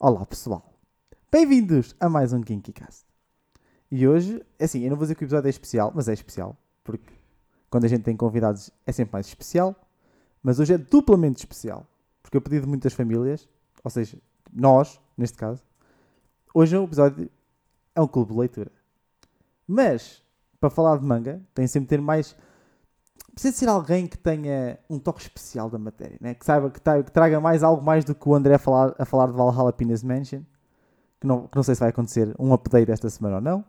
Olá pessoal, bem-vindos a mais um KinkyCast. E hoje, é assim, eu não vou dizer que o episódio é especial, mas é especial, porque quando a gente tem convidados é sempre mais especial, mas hoje é duplamente especial, porque eu pedi de muitas famílias, ou seja, nós, neste caso, hoje o episódio é um clube de leitura. Mas, para falar de manga, tem sempre de ter mais. Precisa ser alguém que tenha um toque especial da matéria, né? que saiba que, que traga mais algo mais do que o André a falar, a falar de Valhalla Penis Mansion. Que não, que não sei se vai acontecer um update esta semana ou não.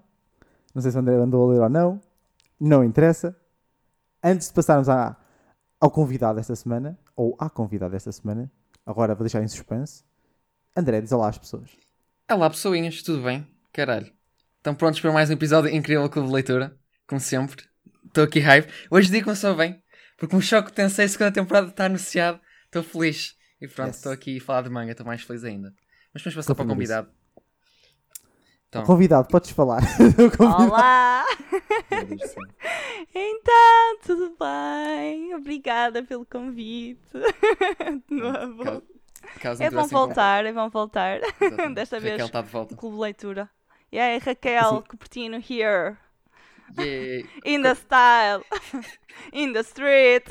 Não sei se o André andou a ler ou não. Não interessa. Antes de passarmos à, ao convidado desta semana, ou à convidada desta semana, agora vou deixar em suspense. André, diz olá às pessoas. Olá pessoinhas, tudo bem? Caralho. Estão prontos para mais um episódio incrível do Clube de Leitura? Como sempre. Estou aqui hype. Hoje digo começou bem. Porque um choque tensei, a segunda temporada está anunciado. Estou feliz. E pronto, Yes. estou aqui a falar de manga, estou mais feliz ainda. Mas vamos passar para o convidado. Então, Convidado, podes falar. Olá! Então, tudo bem? Obrigada pelo convite. De novo. Caso- caso É bom voltar, é bom voltar. Exatamente. Desta vez. Raquel está de volta. Clube Leitura. E aí, Raquel Assim- Cupertino here. Yay. In the style. In the street.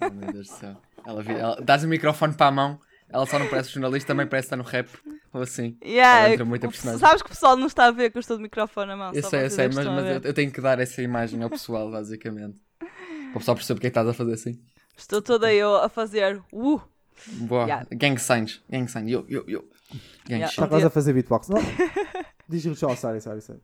Oh, meu Deus do céu. Ela, vi- ela, dás o microfone para a mão, ela só não parece jornalista, também parece estar no rap. Ou assim. Yeah, Ela entra muito a personagem. sabes que o pessoal não está a ver que eu estou de microfone na mão. Eu só sei, eu sei, é mas, mas eu, tenho que dar essa imagem ao pessoal, basicamente. Para o pessoal perceber porque é que estás a fazer assim. Estou toda eu a fazer. Uh! Boa. Yeah. Gang signs. Gang signs. Yo, yo, yo. Gang Yeah. Está quase a fazer beatbox. Não. Diz-lhe só, sorry, sorry, sorry.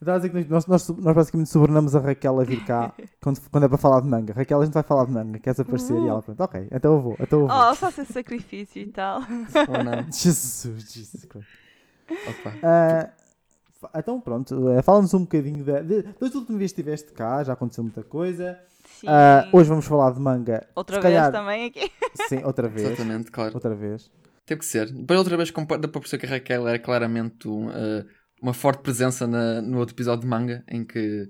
Estava a dizer que nós, nós, nós basicamente subornamos a Raquel a vir cá quando, quando é para falar de manga. Raquel, a gente vai falar de manga, queres aparecer? E ela, pronto, ok, então eu vou, então eu vou. Oh, esse sacrifício e tal. Ou não. Jesus, Jesus Christ. Opa. Fa- então pronto, eh, fala-nos um bocadinho da. De, das últimas vezes que estiveste cá, já aconteceu muita coisa. Sim. Ah, hoje vamos falar de manga. Outra se vez calhar- também aqui. Sim, outra vez. Exatamente, claro. Outra vez. Teve que ser. Depois outra vez dá para perceber que a Raquel era claramente um, eh, uma forte presença na- no outro episódio de manga, em que,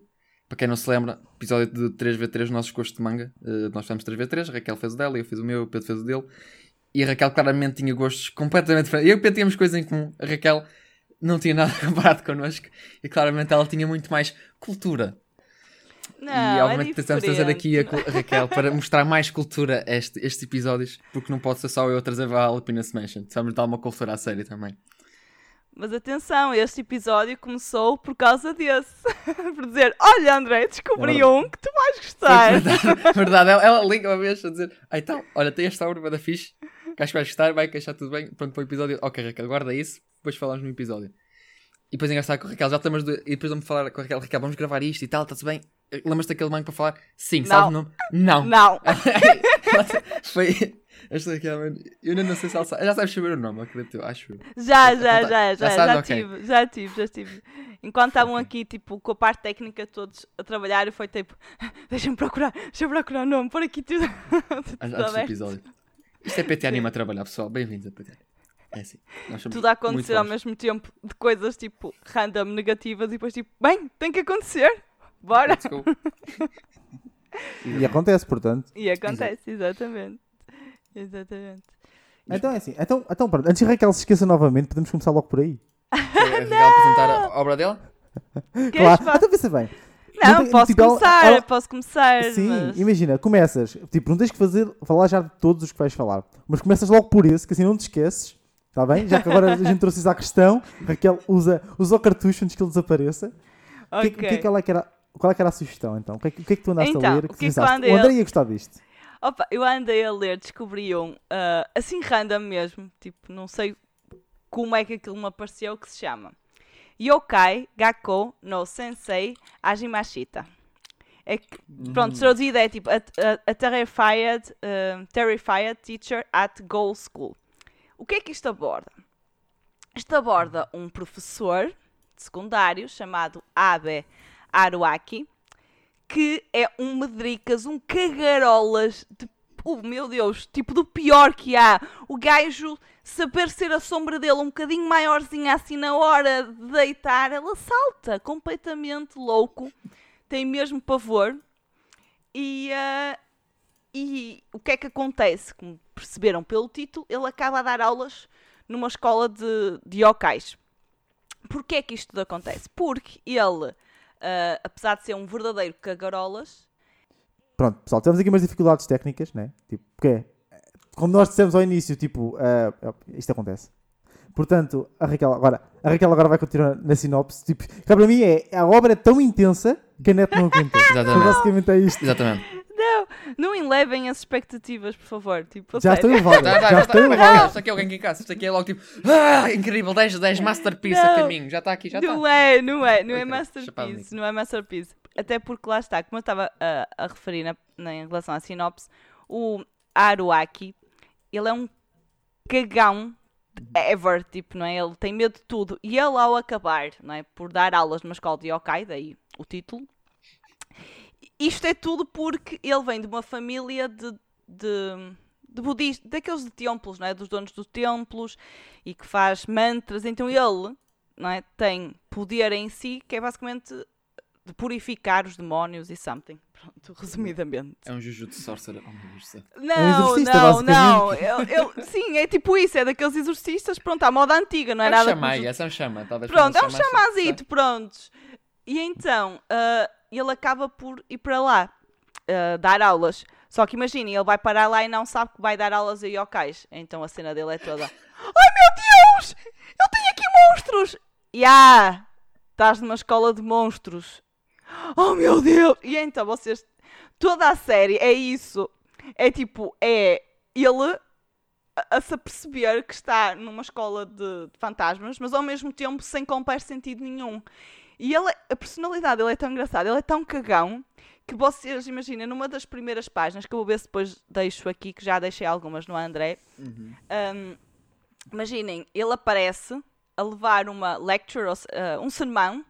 para quem não se lembra, episódio de 3v3 nossos gostos de manga. eh, nós fizemos 3v3, a Raquel fez o dela, eu fiz o meu, o Pedro fez o dele. E a Raquel claramente tinha gostos completamente diferentes. Eu e o Pedro tínhamos coisas em comum. A Raquel não tinha nada comparado connosco. E claramente ela tinha muito mais cultura. Não, e obviamente é tentamos trazer aqui a, Raquel para mostrar mais cultura a este, estes episódios, porque não pode ser só eu a trazer a Alpinus Mansion. Precisamos dar uma cultura à série também. Mas atenção, este episódio começou por causa desse. por dizer, olha André, descobri É um que tu vais gostar. verdade, verdade. Ela, ela liga uma vez a dizer: ah, então, olha, tem esta obra da fixe, que acho que vais gostar, vai queixar tudo bem. Pronto, para o episódio. Ok, Raquel, guarda isso, depois falamos no episódio. E depois é engraçado com a Raquel, já estamos. De... E depois vamos falar com a Raquel: Raquel, vamos gravar isto e tal, está-se bem? Lembras-te daquele mango para falar? Sim, Não. sabe o nome? Não. Não. Foi. Esta Raquel, mano, eu ainda não sei se ela sabe. Já sabes saber o nome, acredito eu, acho eu. Já, já, já, já já, tive, já tive, já tive. Enquanto estavam aqui, tipo, com a parte técnica todos a trabalhar, eu foi tipo, deixa-me procurar, deixa-me procurar o nome, por aqui tudo. Antes do episódio. Isto é PT Anima a trabalhar, pessoal. Bem-vindos a PT. É assim. Nós somos Tudo a acontecer ao mesmo tempo de coisas tipo random negativas e depois tipo, bem, tem que acontecer, bora. Let's go. E acontece, portanto. E acontece, exatamente. Exatamente. Então é assim, então, então pronto, antes que Raquel se esqueça novamente, podemos começar logo por aí. Raquel apresentar a obra dela? Queres Claro, fa- então pensa bem. Não, não tem- posso tipo, ela- começar, ela- posso começar. Sim, mas... imagina, começas, tipo, não tens que fazer, falar já de todos os que vais falar, mas começas logo por esse, que assim não te esqueces, está bem? Já que agora a gente trouxe isso à questão, Raquel usa, usa o cartucho antes que ele desapareça. O que, é que- o que é que ela é que era, qual é que era a sugestão então? O que é que, o que, é que tu andaste Então, a ler? o que é que pensaste, o André ia gostar disto. Opa, eu andei a ler, descobri um, ah, assim random mesmo, tipo, não sei como é que aquilo me apareceu, que se chama Yokai Gakko no Sensei Ajimashita. É que, pronto, traduzido é tipo a, a- a terrified, ah, terrified Teacher at Goal School. O que é que isto aborda? Isto aborda um professor de secundário chamado Abe Aruaki, que é um medricas, um cagarolas de. Oh meu Deus, tipo do pior que há. O gajo saber ser a sombra dele um bocadinho maiorzinha assim na hora de deitar, ela salta completamente louco, tem mesmo pavor. E, ah, e o que é que acontece? Como perceberam pelo título, ele acaba a dar aulas numa escola de, de yokais. Porquê é que isto acontece? Porque ele, ah, apesar de ser um verdadeiro cagarolas, Pronto, pessoal, temos aqui umas dificuldades técnicas, né? Tipo, porque, como nós dissemos ao início, tipo, ah, isto acontece. Portanto, a Raquel agora, a Raquel agora vai continuar na sinopse. Tipo, que para mim é, a obra é tão intensa que a net não aguenta. Então, Exatamente. basicamente é isto. Exatamente. Não, elevem as expectativas, por favor. Tipo, Já estou elevado. Já, já, Já já estou está. elevado. Isto aqui é alguém que em casa. Isto aqui é logo tipo. Ah, incrível, 10, 10 masterpiece Não. a caminho. Já está aqui, já está. Não é, não é, não é masterpiece, não é masterpiece. Até porque lá está, como eu estava a, a referir na, na- em relação à sinopse, o Haruaki, ele é um cagão ever, tipo, não é? Ele tem medo de tudo. E ele ao acabar, não é? Por dar aulas numa escola de yokai, daí o título. Isto é tudo porque ele vem de uma família de, de, de budistas, daqueles de templos, não é? Dos donos dos templos e que faz mantras. Então ele, não é? Tem poder em si que é basicamente de purificar os demónios e something. Pronto, resumidamente. É um Jujutsu Sorcerer. Oh, meu Deus. Não, exorcista, não, não. basicamente. Eu, eu- sim, é tipo isso, é daqueles exorcistas, pronto, à moda antiga, não é, É um nada. chamai, com- essa é um chama. Talvez Pronto, é um chamazito, prontos. E então, ah, ele acaba por ir para lá, ah, dar aulas. Só que imaginem, ele vai parar lá e não sabe que vai dar aulas a yokais. Então a cena dele é toda: Ai meu Deus! Eu tenho aqui monstros! E ah, estás numa escola de monstros. Oh meu Deus! E então vocês. Toda a série é isso. É tipo, é ele a, se aperceber que está numa escola de, de fantasmas, mas ao mesmo tempo sem qualquer sentido nenhum. E ele, a personalidade dele é tão engraçada, ele é tão cagão, que vocês imaginem, numa das primeiras páginas, que eu vou ver se depois deixo aqui, que já deixei algumas no André, Uhum. um, imaginem, ele aparece a levar uma lecture, uh, um sermão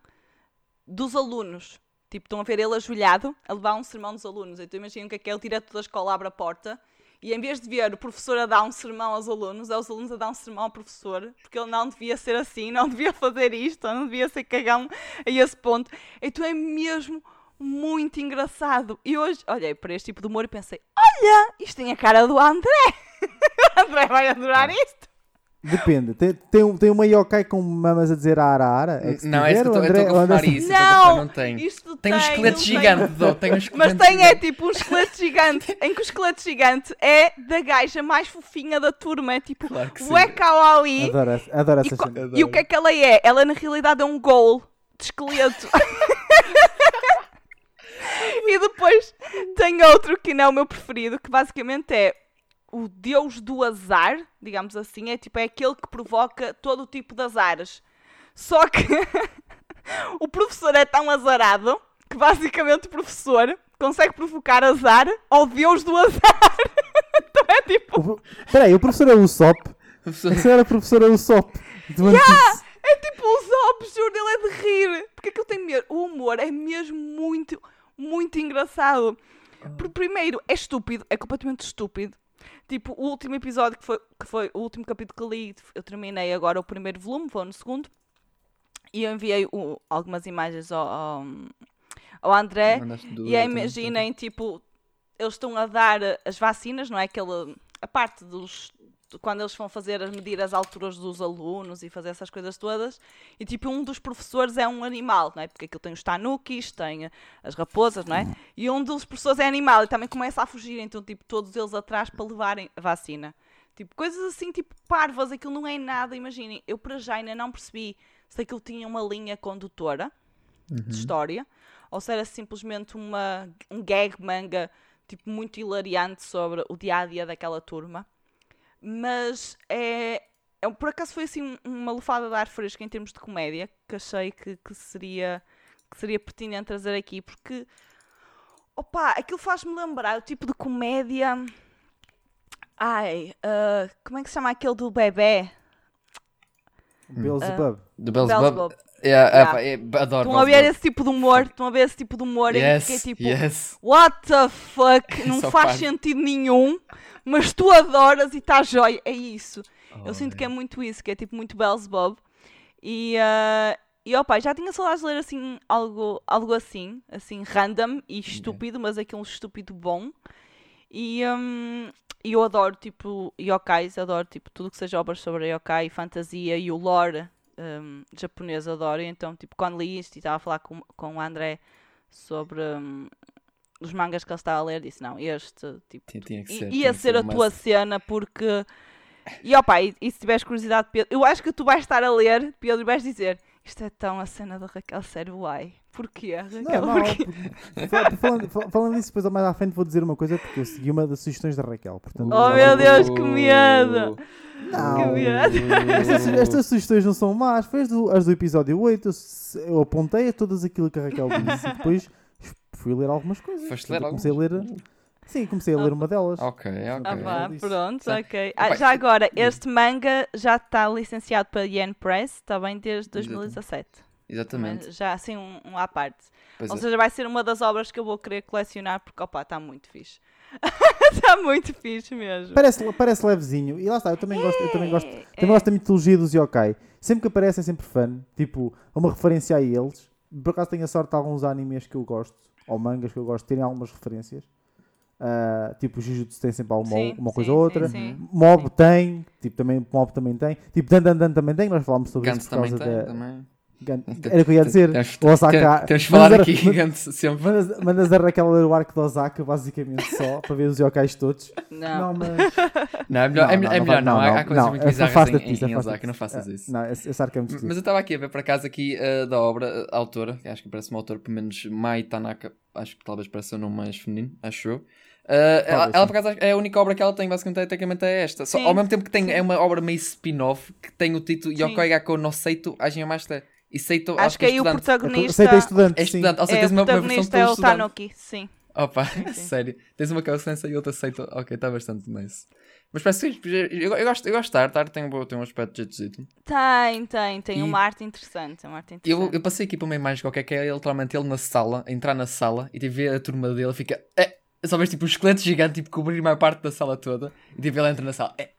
dos alunos. Tipo, estão a ver ele ajoelhado a levar um sermão dos alunos. Então imaginem o que é que é, o diretor da escola abre a porta e em vez de ver o professor a dar um sermão aos alunos, é os alunos a dar um sermão ao professor, porque ele não devia ser assim, não devia fazer isto, não devia ser cagão a esse ponto. Então é mesmo muito engraçado. E hoje olhei para este tipo de humor e pensei: olha, isto tem a cara do André. o André vai adorar isto. Depende. Tem, tem, um- tem uma yokai com mamas a dizer ara ara. É Não, é tiver, isso que o eu André- estou a isso. Não, não tem. Isto Tem um esqueleto gigante, Dó, tem um Mas esqueleto tem é tipo um esqueleto gigante, em que o esqueleto gigante é da gaja mais fofinha da turma, é tipo Claro que. Ué Kawaii. Adoro, essa- adoro E, essa co- cena. e o que é que ela é? Ela na realidade é um gol de esqueleto. e depois tem outro que não é o meu preferido, que basicamente é o deus do azar, digamos assim, é tipo é aquele que provoca todo o tipo de azares. Só que o professor é tão azarado que basicamente o professor consegue provocar azar ao deus do azar. então é tipo, O Peraí, o professor é o Usopp. A senhora professora é o Usopp. Piece. É tipo os óbvios, juro, ele é de rir. Porque é que eu tenho medo? O humor é mesmo muito, muito engraçado. Por primeiro, é estúpido, é completamente estúpido. Tipo, o último episódio que foi, que foi o último capítulo que li, eu terminei agora o primeiro volume, vou no segundo. E eu enviei o- algumas imagens ao, ao, ao André. E imaginem, tipo, eles estão a dar as vacinas, não é? Aquela, a parte dos. Quando eles vão fazer, as medir as alturas dos alunos e fazer essas coisas todas, e tipo, um dos professores é um animal, não é? Porque aquilo tem os tanukis, tem as raposas, não é? E um dos professores é animal e também começa a fugir, então, tipo, todos eles atrás para levarem a vacina. Tipo, coisas assim, tipo, parvas, aquilo não é nada, imaginem. Eu para já ainda não percebi se aquilo tinha uma linha condutora de história, ou se era simplesmente uma, um gag manga tipo muito hilariante sobre o dia a dia daquela turma. Mas é, é por acaso foi assim uma lufada de ar fresco em termos de comédia que achei que, que seria que seria pertinente trazer aqui porque opa, aquilo faz-me lembrar o tipo de comédia ai, ah, como é que se chama aquele do bebê? Beelzebub. Do Beelzebub. Beelzebub. Yeah, Yeah. epá, é- adoro Estão a ver esse tipo de humor, estão a ver esse tipo de humor em que é Yes, tipo yes. What the fuck? Não faz sentido nenhum, mas tu adoras e está jóia. É isso. Eu Oh, sinto que é muito isso, que é tipo muito Beelzebub. E, ah, e opa, já tinha saudades de ler assim algo, algo assim, assim, random e estúpido, mas aquele estúpido bom. E hum, eu adoro, tipo, yokais, adoro, tipo, tudo que seja obras sobre yokai, fantasia e o lore hum, japonês adoro. Então, tipo, quando li isto e estava a falar com, com o André sobre hum, os mangas que ele estava a ler, disse, não, este, tipo, Tinha, tinha ser. ia que ser a tua cena porque e opa, e, e se tiveres curiosidade Pedro, eu acho que tu vais estar a ler Pedro e vais dizer isto é tão a cena da Raquel sério uai porquê Raquel Não porquê? fal- falando, fal- falando nisso, depois mais à frente vou dizer uma coisa porque eu segui uma das sugestões da Raquel. Portanto, Oh, meu vou- Deus, que medo! Não, Que. Estas, estas sugestões não são más. Foi as do, as do episódio 8. Eu, eu apontei a todas aquilo que a Raquel disse e depois fui ler algumas coisas. Foste ler comecei a ler. Sim, comecei a ler uma delas. Ok, ok. Ah, vá, pronto, Sim. ok. Ah, já agora, este manga já está licenciado para Yen Press, também desde Exatamente. 2017. Exatamente. Também Já assim, um, um à parte. Pois Ou é. seja, vai ser uma das obras que eu vou querer colecionar porque, opa, está muito fixe. Está muito fixe mesmo. Parece, parece levezinho. E lá está, eu também gosto, eu também gosto, É, também gosto da mitologia dos yokai. Sempre que aparece é sempre fã. Tipo, uma referência a eles. Por acaso tenho a sorte de alguns animes que eu gosto, ou mangas que eu gosto, terem algumas referências. Ah, tipo, o Jujutsu tem sempre alguma Sim, uma sim, coisa ou outra. sim, sim. Mob Sim. tem, tipo, também, Mob também tem. Tipo, Dan Dan Dan também tem, nós falámos sobre Gantz isso por também causa tem. da... Também. Era o que eu ia dizer. Temos, Osaka... temos, de falar aqui sempre. Mandas, mandas a Raquel ler o arco de Osaka, basicamente só, para ver os yokais todos. Não. Não, mas... Não, é melhor, Não, é, não, melhor- é não, melhor não. não, Há, há coisas não, muito essa bizarras afasta-te em, em afasta-te Osaka, não faças É, isso. Não, esse, arco é muito Mas eu estava aqui a ver por acaso aqui eh, da obra, a autora, que acho que parece uma autora, pelo menos Mai Tanaka, acho que talvez pareça o nome mais feminino, acho eu. Eh, ela, ela, por acaso é a única obra que ela tem, basicamente, é, tecnicamente é esta. Só, ao mesmo tempo que tem, sim. é uma obra meio spin-off que tem o título. Yokoi Gakko no Seito Ajin Master. E Seito, Acho que aí o estudante. protagonista, Aceita estudante, É sim. estudante, ou seja, é, tens o uma, uma versão protagonista de é o estudantes. Tanuki, sim. Opa, sim. sério. Tens uma calçança e outra aceita. Ok, está bastante nice. Mas parece que eu, eu gosto, eu gosto de arte, a arte tem um, tem um aspecto jeitosito. Tem, tem, tem E- uma arte interessante. Uma arte Eu, interessante. eu passei aqui para uma imagem qualquer que é ele, literalmente ele na sala, entrar na sala e tipo, ver a turma dele, fica. É, só vês tipo um esqueleto gigante tipo, cobrir a maior parte da sala toda e tipo, ele entra na sala. É, e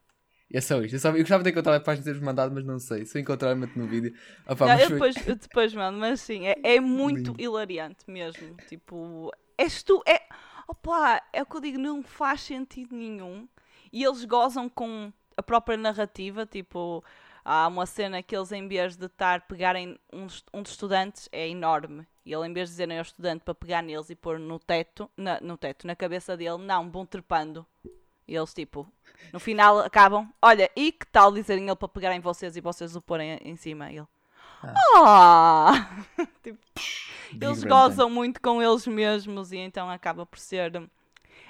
é só isto. Eu, só, eu gostava de encontrar a página de teres mandado, mas não sei. Se eu encontrar, meto no vídeo. Opa, Não, eu foi- depois, eu depois mando, mas sim, é, é muito Lindo. hilariante mesmo. Tipo, és tu, é. Opa, é o que eu digo, não faz sentido nenhum. E eles gozam com a própria narrativa, tipo, há uma cena que eles, em vez de estar pegarem um, dos- um dos estudantes, é enorme. E ele, em vez de dizerem ao estudante para pegar neles e pôr no teto, na, no teto, na cabeça dele, não, vão trepando. E eles, tipo, no final acabam, olha, e que tal dizerem ele para pegarem vocês e vocês o porem em cima? E ele, ah! Tipo, Big eles Brain gozam muito com eles mesmos e então acaba por ser.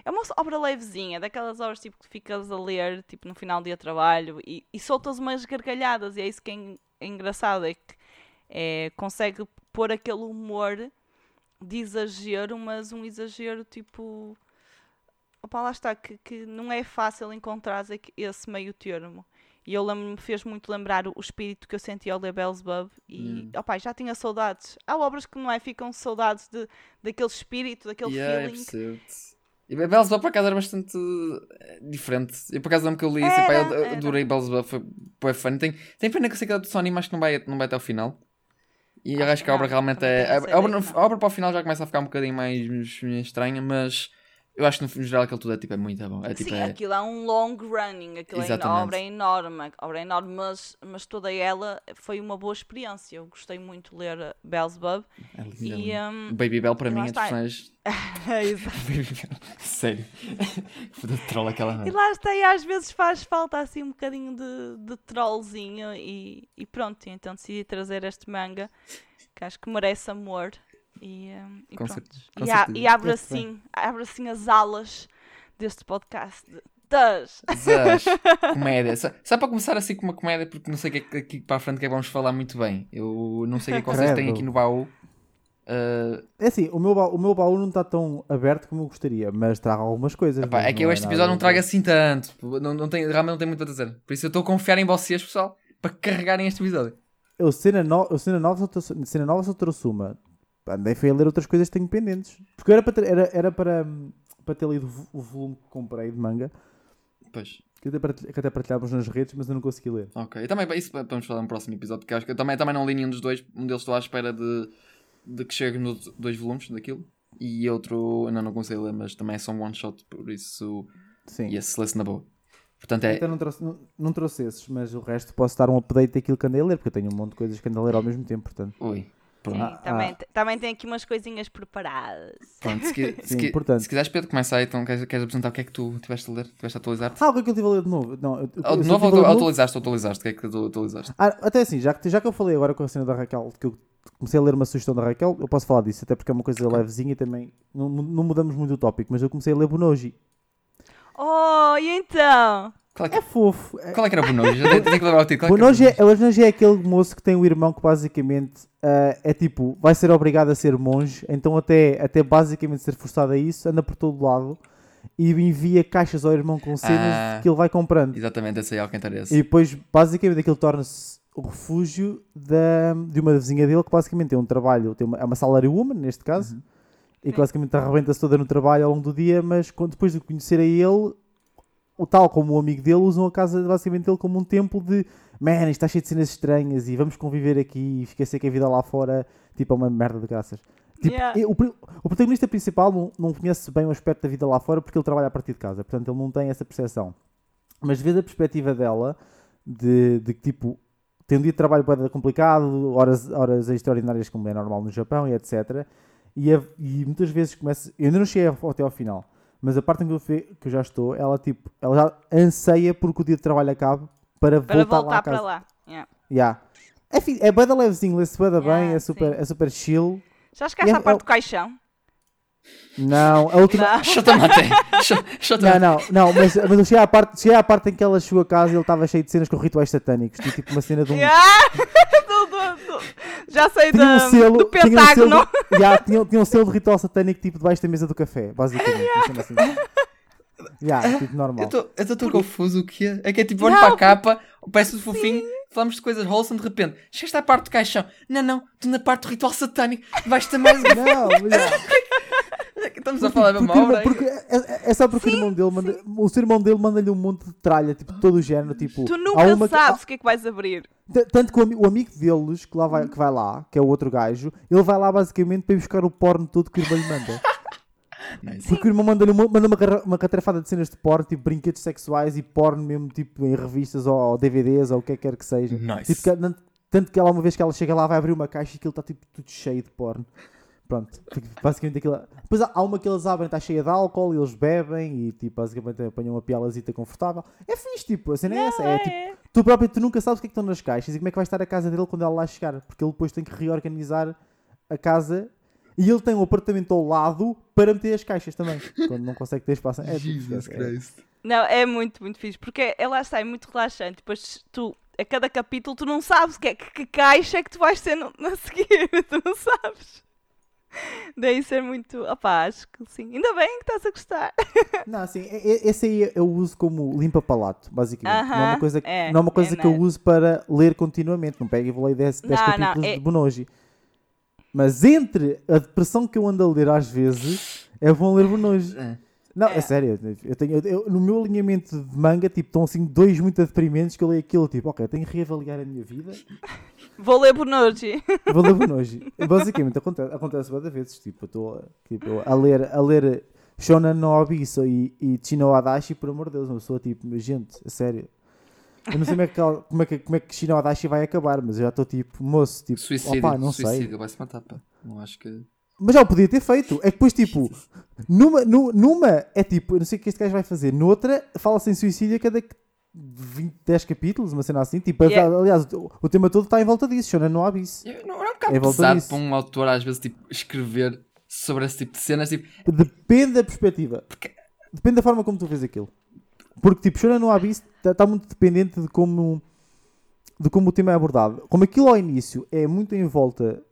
É uma obra levezinha, daquelas obras tipo, que ficas a ler tipo, no final do dia de trabalho e, e soltas umas gargalhadas, e é isso que é, é engraçado, é que é, consegue pôr aquele humor de exagero, mas um exagero tipo. Opa, lá está, que, que não é fácil encontrar esse meio termo. E eu lembro-me, fez muito lembrar o, o espírito que eu senti ao ler Beelzebub e Hum. opa, já tinha saudades. Há obras que não é, ficam saudades de, daquele espírito, daquele Yeah, feeling. E Beelzebub por acaso era bastante eh, diferente. Eu por acaso lembro que eu li isso e pá, eu adorei Beelzebub, foi, foi fun. Tem, tem pena que eu sei que do Sony acho que não vai, não vai até ao final. E eu Acho que a obra realmente é. A, a obra, a obra para o final já começa a ficar um bocadinho mais estranha, mas eu acho que no geral aquilo tudo é tipo é muito bom. É tipo Sim, é, aquilo é um long running, aquilo é, Exatamente. obra é enorme, a obra é enorme, mas, mas toda ela foi uma boa experiência. Eu gostei muito de ler uh, Beelzebub é é e. um, Baby Bell para mim é Bell. Sério. Foda troll aquela E lá está, e às vezes faz falta assim um bocadinho de, de trollzinho e, e pronto, então decidi trazer este manga que acho que merece amor e, um, e Com pronto. certeza, com E, a- e abre Este bem. assim, abre assim as alas deste podcast. de- Das! Zás, comédia. Só, só para começar assim com uma comédia, porque não sei o que é que aqui para a frente que é que vamos falar muito bem. Eu não sei o que é que vocês têm aqui no baú. Ah, É assim, o meu, baú, o meu baú não está tão aberto como eu gostaria, mas traga algumas coisas. epá, é que eu este nada episódio não trago assim tanto. Não, não tenho, realmente não tenho muito a dizer. Por isso eu estou a confiar em vocês, pessoal, para carregarem este episódio. Eu, cena, no, eu cena, nova, só trouxe- cena nova só trouxe uma. Andei foi a ler outras coisas que tenho pendentes. Porque era para ter, era, era para, hum, para ter lido o vo- o volume que comprei de manga, Pois, que até, partilha- que até partilhávamos nas redes, mas eu não consegui ler. ok. E também isso vamos falar no próximo episódio, porque acho que eu também, também não li nenhum dos dois. Um deles estou à espera de, de que chegue nos dois volumes daquilo. e outro ainda não a ler, mas também é só um one shot, por isso Sim. e esse lê-se na boa. Portanto, é. Então não trouxe, não, não trouxe esses, mas o resto posso dar um update daquilo que andei a ler, porque eu tenho um monte de coisas que ando a ler ao mesmo tempo, portanto. Ui. Pronto. Ah, também, também tem aqui umas coisinhas preparadas. Pronto, se, se, Sim, qui- portanto. se quiseres, Pedro, começa aí. Então, queres, queres apresentar o que é que tu tiveste a ler? Tiveste a atualizar-te? Ah, o que é que eu estive a ler de novo? Não, eu, Ah, de novo tive ou atualizaste? Atualizaste? O que é que tu atualizaste? Ah, até assim, já que, já que eu falei agora com a cena da Raquel, que eu comecei a ler uma sugestão da Raquel, eu posso falar disso, até porque é uma coisa levezinha e também não, não mudamos muito o tópico, mas eu comecei a ler Bonoji. Oh, e então? Qual é que, É fofo. É, qual é que era o Bonoji? Já tenho que lembrar o título. É Bonoji, é, Bonoji é aquele moço que tem um irmão que basicamente ah, é tipo, vai ser obrigado a ser monge, então até, até basicamente ser forçado a isso, anda por todo lado e envia caixas ao irmão com cenas Ah. que ele vai comprando. Exatamente, esse aí é o que interessa. E depois, basicamente, aquilo torna-se o refúgio da, de uma vizinha dele que basicamente tem um trabalho, tem uma, é uma salary woman, neste caso, Uhum. e que basicamente arrebenta-se toda no trabalho ao longo do dia, mas quando, depois de conhecer a ele, o tal como o amigo dele, usam a casa basicamente dele como um templo de man, isto está cheio de cenas estranhas e vamos conviver aqui e esquecer que a vida lá fora tipo, é uma merda de graças. Tipo, Yeah. o, o protagonista principal não, não conhece bem o aspecto da vida lá fora porque ele trabalha a partir de casa, portanto ele não tem essa percepção. Mas vês a perspectiva dela de, de que tipo tem um dia de trabalho bem complicado, horas, horas extraordinárias como é normal no Japão e etc. E, a- e muitas vezes começa. Eu ainda não cheguei até ao final, mas a parte em que eu, fe- que eu já estou, ela tipo, ela já anseia porque o dia de trabalho acabe para, Para voltar, lá voltar casa. para lá. Yeah. Yeah. É, é bem da levezinho, lê-se bué da Yeah, bem, é super, sim. é super chill. Já chegaste É- à parte é- do caixão? Não, a última. Não. Chotamate. Não, não, não, mas, mas eu cheguei à, parte, cheguei à parte em que ela chegou a casa e ele estava cheio de cenas com rituais satânicos. Tinha tipo uma cena de um. Yeah. Do- Já sei Tinha um selo, do tinha um pentágono. selo, de- Yeah, tinha, tinha um selo de ritual satânico tipo debaixo da mesa do café, basicamente. cena assim. Yeah, tipo normal. Eu estou confuso o que é. É que é tipo, olho para a capa, parece tudo fofinho, falamos de coisas wholesome, de repente, chegaste à parte do caixão. Não, não, tu na parte do ritual satânico, vais um. Não, yeah. Estamos a falar da porque, mesma obra. porque é, é só porque o irmão dele manda, o seu irmão dele manda-lhe um monte de tralha, tipo, de todo o género, tipo, Tu nunca uma sabes o que é que vais abrir. Tanto que o, ami- o amigo deles que, lá vai, que vai lá, que é o outro gajo, ele vai lá basicamente para ir buscar o porno todo que o irmão lhe manda. Nice. Porque o irmão manda-lhe uma, manda uma, uma catrafada de cenas de porno, tipo brinquedos sexuais e porno mesmo, tipo em revistas ou, ou DVDs ou o que é que quer que seja. Nice. Tipo, tanto que ela, uma vez que ela chega lá, vai abrir uma caixa e aquilo está tipo tudo cheio de porno. Pronto, tipo, basicamente aquilo. Depois há uma que eles abrem, está cheia de álcool e eles bebem e tipo, basicamente apanham uma pialazita confortável. É fixe, tipo, a cena é essa. É, tipo, É. tu próprio tu nunca sabes o que é que estão nas caixas e como é que vai estar a casa dele quando ela lá chegar, porque ele depois tem que reorganizar a casa e ele tem um apartamento ao lado para meter as caixas também, quando não consegue ter espaço. É, tipo, é- Não, é muito, muito fixe. Porque é lá está, é muito relaxante. Depois tu, a cada capítulo, tu não sabes que, é- que, que caixa é que tu vais ter no, a seguir. Tu não sabes. Daí ser muito. Opá, acho que sim. Ainda bem que estás a gostar. Não, assim, esse aí eu uso como limpa-palato, basicamente. não é uma coisa, é, não é uma coisa é que eu nice. uso para ler continuamente. Não pego e vou ler 10, 10 Não, não, capítulos é- de Bonoji. Mas entre a depressão que eu ando a ler às vezes, é bom ler Bonoji. Não, é, É. sério. Eu tenho, eu- eu- no meu alinhamento de manga, tipo, estão assim dois muito deprimentes que eu leio aquilo, tipo, ok, tenho que reavaliar a minha vida. Vou ler Bonoji. Vou ler Bonoji. Basicamente, acontece, acontece várias vezes. Tipo, eu estou tipo, a ler, a ler Shonan no Abisso e, e Chino Adachi, por amor de Deus, uma pessoa tipo, gente, a sério. Eu não sei como é que, como é que, como é que Chino Adachi vai acabar, mas eu já estou tipo, moço, tipo, Suicídio, opá, não suicídio, sei. vai-se matar, pá. Não acho que. Mas já o podia ter feito. É que depois, tipo, numa, nu- numa é tipo, eu não sei o que este gajo vai fazer, noutra fala-se em suicídio a cada 20, 10 capítulos, uma cena assim. Tipo, Yeah. aliás, o, o tema todo está em volta disso, Shonan no Abyss. Eu- Não, é um bocado É volta pesado disso. para um autor, às vezes, tipo, escrever sobre esse tipo de cenas. Tipo, Depende da perspectiva. Depende da forma como tu vês aquilo. Porque, tipo, Shonen no Abyss está muito dependente de como, de como o tema é abordado. Como aquilo ao início é muito em volta.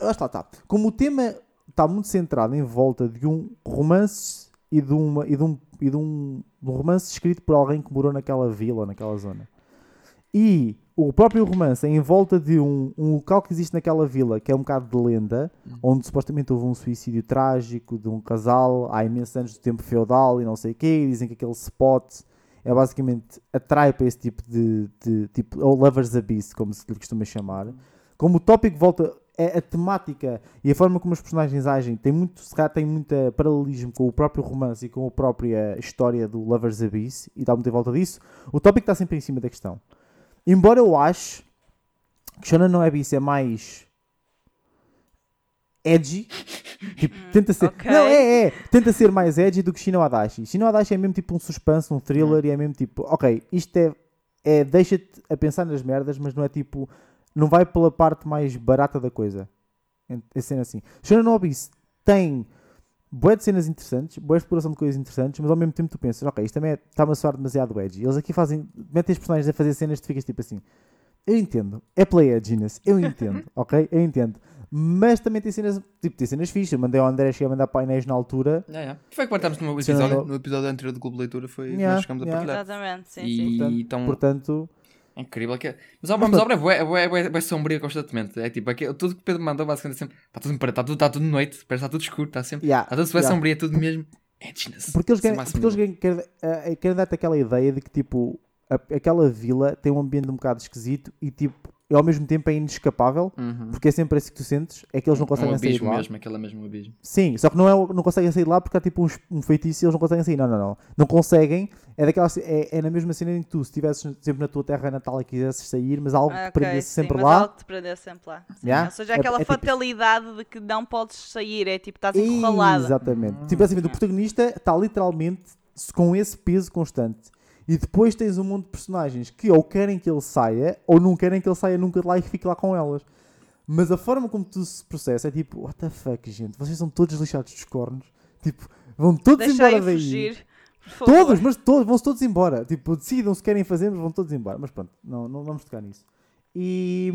Ah, está, está. Como o tema está muito centrado em volta de um romance e de, uma, e de, um, e de, um, de um romance escrito por alguém que morou naquela vila ou naquela zona. E o próprio romance é em volta de um, um local que existe naquela vila, que é um bocado de lenda, onde supostamente houve um suicídio trágico de um casal há imensos anos do tempo feudal e não sei o quê, e dizem que aquele spot é basicamente atrai para esse tipo de, de tipo, ou Lover's Abyss, como se lhe costuma chamar. Como o tópico volta, a, a temática e a forma como os personagens agem tem muito, se calhar tem muita paralelismo com o próprio romance e com a própria história do Lover's Abyss e dá muita volta disso. O tópico está sempre em cima da questão. Embora eu ache que Shonen no Abyss é mais edgy, tipo, tenta ser, ok. não, é, é, tenta ser mais edgy do que Shino Adachi. Shino Adachi é mesmo tipo um suspense, um thriller e é mesmo tipo, ok, isto é, é deixa-te a pensar nas merdas, mas não é tipo, não vai pela parte mais barata da coisa. É cena assim. Shonen tem boas de cenas interessantes, boa exploração de coisas interessantes, mas ao mesmo tempo tu pensas, ok, isto também é- está-me a soar demasiado edgy. Eles aqui fazem, metem os personagens a fazer cenas tu ficas tipo assim, eu entendo, é play edginess, eu entendo, ok? Eu entendo. Mas também tem cenas, tipo, tem cenas fixas. Eu mandei ao André chegar a mandar painéis na altura. Yeah, yeah. Foi que partámos no episódio, no episódio anterior do Clube de Leitura, foi Yeah, nós chegamos a yeah. partilhar. Exatamente, sim, E sim. Portanto, então, Portanto, é incrível que é. Mas a obra, mas a obra é é é é sombria constantemente. É tipo, aqui, tudo que o Pedro mandou basicamente é sempre, está tudo, está tudo, está tudo de noite, parece que está tudo escuro, está sempre, yeah, está tudo yeah. sombria, é tudo mesmo edginess. Porque eles é querem, porque eles querem, querem, eh, querem dar-te aquela ideia de que tipo a- aquela vila tem um ambiente um bocado esquisito e tipo e ao mesmo tempo é inescapável Uhum. porque é sempre isso que tu sentes é que eles não É um conseguem sair de abismo lá mesmo, aquele é mesmo abismo. sim, só que não, é, não conseguem sair de lá porque há tipo um, um feitiço e eles não conseguem sair não, não, não, não conseguem é, daquela, é, é na mesma cena em que tu se estivesses sempre na tua terra natal e quisesses sair mas algo Ah, que ok, prendesse sim, sempre mas lá algo te prendesse sempre lá. Sim. Yeah. Ou seja, É- aquela é tipo isso. fatalidade de que não podes sair, é tipo, estás encurralada. Exatamente. Tipo assim, o protagonista está literalmente com esse peso constante. E depois tens um monte de personagens que ou querem que ele saia, ou não querem que ele saia nunca de lá e que fique lá com elas. Mas a forma como tu se processa é tipo, what the fuck, gente? Vocês são todos lixados dos cornos. Tipo, vão todos Deixai embora daí. fugir. Todos, mas todos, vão-se todos embora. Tipo, decidam se querem fazer, mas vão todos embora. Mas pronto, não, não vamos tocar nisso. E,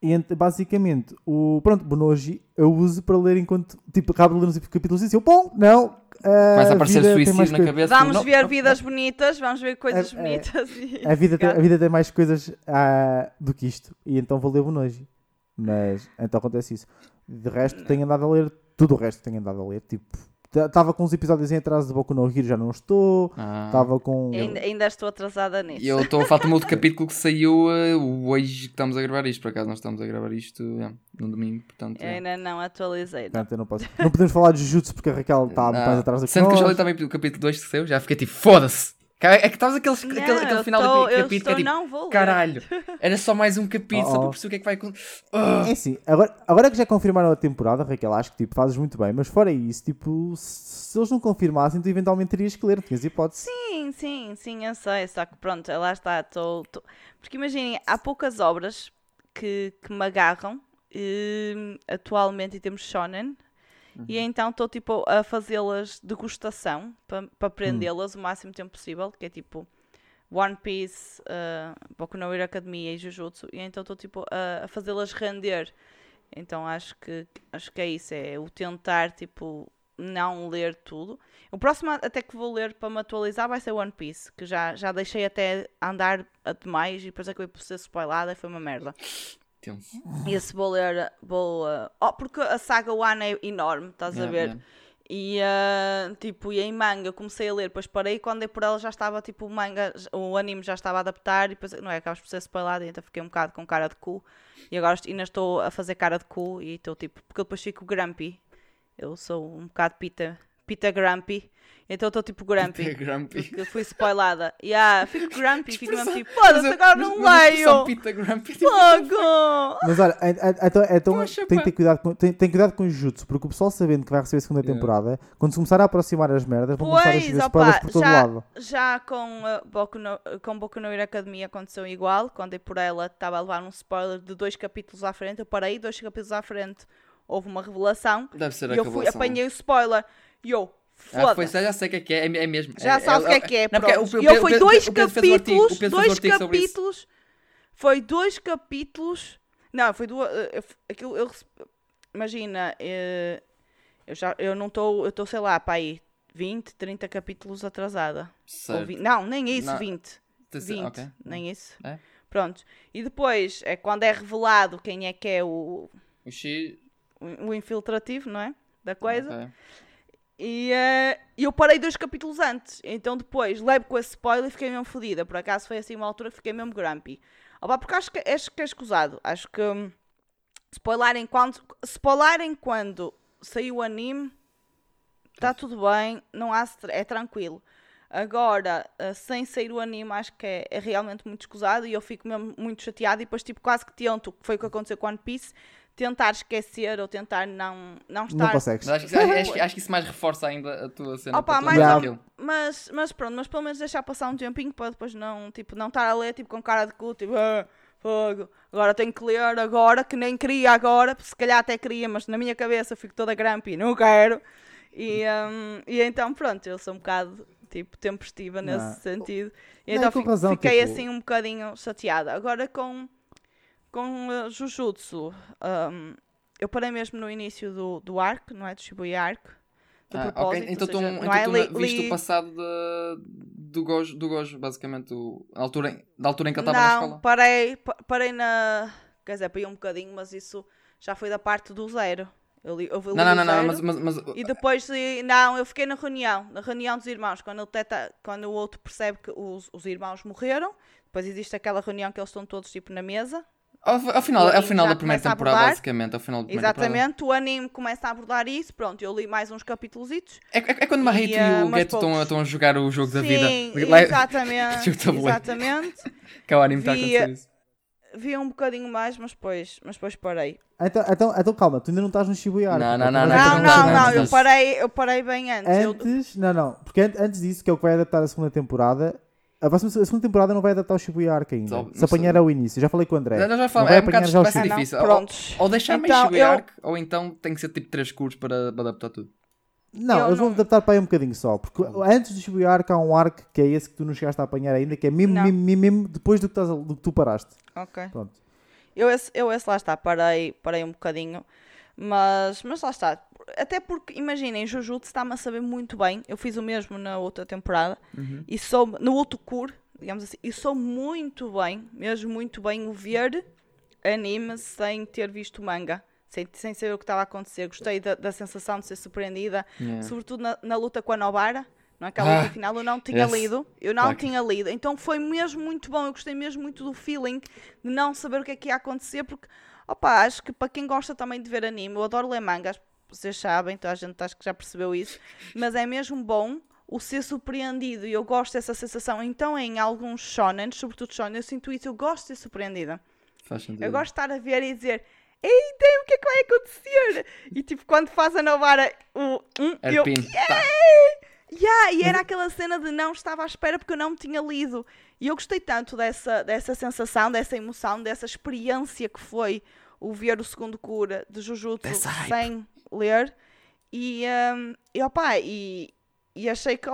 e ent- basicamente, o pronto, Bonoji eu uso para ler enquanto, tipo, acabo de ler uns capítulos e eu, bom, não. Começa a aparecer suicídio mais na cabeça. Vamos não, ver não, vidas bonitas, vamos ver coisas É- é- bonitas. e A vida, tem, a vida tem mais coisas ah, do que isto. E então vou ler Bonoji. Mas então acontece isso. De resto, tenho andado a ler tudo o resto tenho andado a ler. Tipo, estava com uns episódios em atraso de Boku no Hero, já não estou. Ah. Estava com. Ainda, ainda estou atrasada nisso. E eu estou, falta-me outro capítulo que saiu eh, hoje que estamos a gravar isto. Por acaso nós estamos a gravar isto yeah, no domingo, portanto. Eu yeah. ainda não atualizei. não. Portanto, eu não posso. Não podemos falar de Jujutsu porque a Raquel está Ah, mais atrás do que Sendo que eu já li nós. também o capítulo 2 que saiu, já fiquei tipo, foda-se! É que estavas Não, aquele, aquele eu final estou- do capítulo que estou- é tipo, não vou caralho, era só mais um capítulo, só Oh. para perceber o que é que vai acontecer. Ah. É assim, agora, agora que já confirmaram a temporada, Raquel, acho que tipo, fazes muito bem, mas fora isso, tipo, se eles não confirmassem, tu eventualmente terias que ler, tinhas hipótese. Sim, sim, sim, eu sei. Só que pronto, lá está. Tô, tô- Porque imaginem, há poucas obras que, que me agarram hum, atualmente em termos de shonen. E então estou tipo a fazê-las degustação para prendê-las o máximo tempo possível, que é tipo One Piece, uh, Boku no Hero Academia e Jujutsu, e então estou tipo a, a fazê-las render. Então acho que acho que é isso, é o tentar tipo não ler tudo. O próximo até que vou ler para me atualizar vai ser One Piece, que já, já deixei até andar a demais e depois acabei por ser spoilada e foi uma merda. Tenso. E esse ler, vou... uh, oh, porque a saga One é enorme, estás a Yeah, ver? yeah. E uh, tipo, e em manga comecei a ler, depois parei e quando dei por ela já estava tipo o manga, o anime já estava a adaptar e depois, não é, acabas por ser spoilada e então fiquei um bocado com cara de cu. E agora ainda estou a fazer cara de cu e estou tipo, porque eu depois fico grumpy. Eu sou um bocado pita, pita grumpy. Então estou tipo grumpy. Pita grumpy. Porque fui spoilada. E yeah, fico grumpy, fico mesmo tipo, foda-se, agora mas- não mas leio! Pita grumpy, tipo, Fogo! Mas olha, então, então Poxa, tem que ter cuidado com, tem, tem cuidado com o Jujutsu, porque o pessoal sabendo que vai receber a segunda Yeah. temporada, quando se começar a aproximar as merdas, vão começar a Pois, opa, spoilers por todo já, lado. já com, uh, Boku no, com Boku no Hero Academia aconteceu igual. Quando dei por ela, estava a levar um spoiler de dois capítulos à frente. Eu parei, dois capítulos à frente, houve uma revelação. Deve ser a E eu fui, apanhei o spoiler. Eu, Ah, foi, já sei o que é que é, é, é mesmo. Já sabes o que é que é, não, porque o- o eu fui dois capítulos, dois capítulos, foi dois capítulos, não, foi duas, eh, aquilo, eu, imagina, eh, eu já, eu não estou, eu estou, sei lá, para aí, 20, 30 capítulos atrasada. 20, não, nem isso, Não. 20. Te- 20, ok. nem isso. É? Pronto. E depois, é quando é revelado quem é que é o, O X. o o infiltrativo, não é? Da coisa. ok. E eh, eu parei dois capítulos antes. Então depois levo com esse spoiler e fiquei mesmo fodida. Por acaso foi assim uma altura que fiquei mesmo grumpy. Opa, porque acho que, acho que é escusado. Acho que hum, Spoilerem quando, spoilerem quando saiu o anime, está tudo bem, não há é tranquilo. Agora, eh, sem sair o anime, acho que é, é realmente muito escusado e eu fico mesmo muito chateada e depois tipo quase que tento, que foi o que aconteceu com One Piece, tentar esquecer ou tentar não, não estar Não consegues. Mas acho que, acho, que- acho que isso mais reforça ainda a tua cena. Opa, mais aquilo. Mas, mas pronto, mas pelo menos deixar passar um tempinho para depois não, tipo, não estar a ler tipo, com cara de cu, tipo, ah, fogo, agora tenho que ler agora, que nem queria agora, se calhar até queria, mas na minha cabeça fico toda grumpy, não quero. E, hum, e então pronto, eu sou um bocado tipo tempestiva nesse Não. sentido. E Não, então com fi- razão, fiquei tipo- assim um bocadinho chateada. Agora com, com uh, Jujutsu, hum, eu parei mesmo no início do, do arco, não é? Do Shibuya arco. Ah, propósito, ok. Então, tu, seja, então não é tu li- na- viste li- o passado de- do, Gojo, do Gojo, basicamente, o, a altura, em- da altura em que ele estava na Não, escola. parei, pa- parei na. Quer dizer, parei um bocadinho, mas isso já foi da parte do zero. Eu li, eu li Não, não, não, não, mas, mas, mas E depois, não, eu fiquei na reunião, na reunião dos irmãos, quando, ele teta, quando o outro percebe que os, os irmãos morreram. Depois existe aquela reunião que eles estão todos tipo na mesa. Ao, ao final, o ao final da primeira temporada, abordar. basicamente. Ao final da primeira temporada. Exatamente, o anime começa a abordar isso. Pronto, eu li mais uns capítulos. É, é, é quando Marrito E, e, ah, o Geto estão, estão a jogar o jogo da vida. Sim, exatamente. Exatamente. Que é o anime que está a Vi- acontecer isso. Vi um bocadinho mais, mas depois, mas depois parei. Então, então, então calma, tu ainda não estás no Shibuya. Não, Arco, não, não, vais não, Não, um não, não, não, bocadinho não, eu parei, eu parei bem antes. Eu- Antes, não, não, porque an- antes disso, que é o que vai adaptar a segunda temporada, a, próxima, a segunda temporada não vai adaptar o Shibuya Arc ainda. Só- Se não apanhar sei. ao início, já falei com o André. Já, já Não falo, vai é um apanhar bocado já o vai ser Ah, não, difícil. Ou, Prontos. ou deixar Então, Shibuya eu- Arc, ou então tem que ser tipo 3 cursos para, para adaptar tudo. Não, Eu eles vão não- adaptar para aí um bocadinho só. Porque antes do Shibuya Arc há um arc que é esse que tu não chegaste a apanhar ainda, que é mesmo, Não. mesmo, mesmo, mesmo depois do que, estás do que tu paraste. Ok. Pronto. Eu esse, eu esse lá está, parei, parei um bocadinho. Mas, mas lá está. Até porque, imaginem, Jujutsu está-me a saber muito bem. Eu fiz o mesmo na outra temporada. E sou, no outro cur, digamos assim, e sou muito bem, mesmo muito bem, o ver anime sem ter visto manga. Sem, sem saber o que estava a acontecer. Gostei da, da sensação de ser surpreendida. Yeah. Sobretudo na, na luta com a Nobara. Não é aquela Ah, luta final, eu não tinha lido. Eu não Claro. tinha lido. Então foi mesmo muito bom. Eu gostei mesmo muito do feeling de não saber o que é que ia acontecer, porque, opa, acho que para quem gosta também de ver anime, eu adoro ler mangas, vocês sabem, então a gente acho que já percebeu isso, mas é mesmo bom o ser surpreendido e eu gosto dessa sensação. Então, em alguns shonen, sobretudo shonen, eu sinto isso, eu gosto de ser surpreendida. Faz sentido. Eu gosto de estar a ver e dizer. Eita, o que é que vai acontecer? E tipo, quando faz a Novara, o. Um, eu. Tá. Yeah, e era aquela cena de não estava à espera porque eu não me tinha lido. E eu gostei tanto dessa, dessa sensação, dessa emoção, dessa experiência que foi o ver o segundo cura de Jujutsu hype. sem ler. E, hum, e, opa, e, e achei que,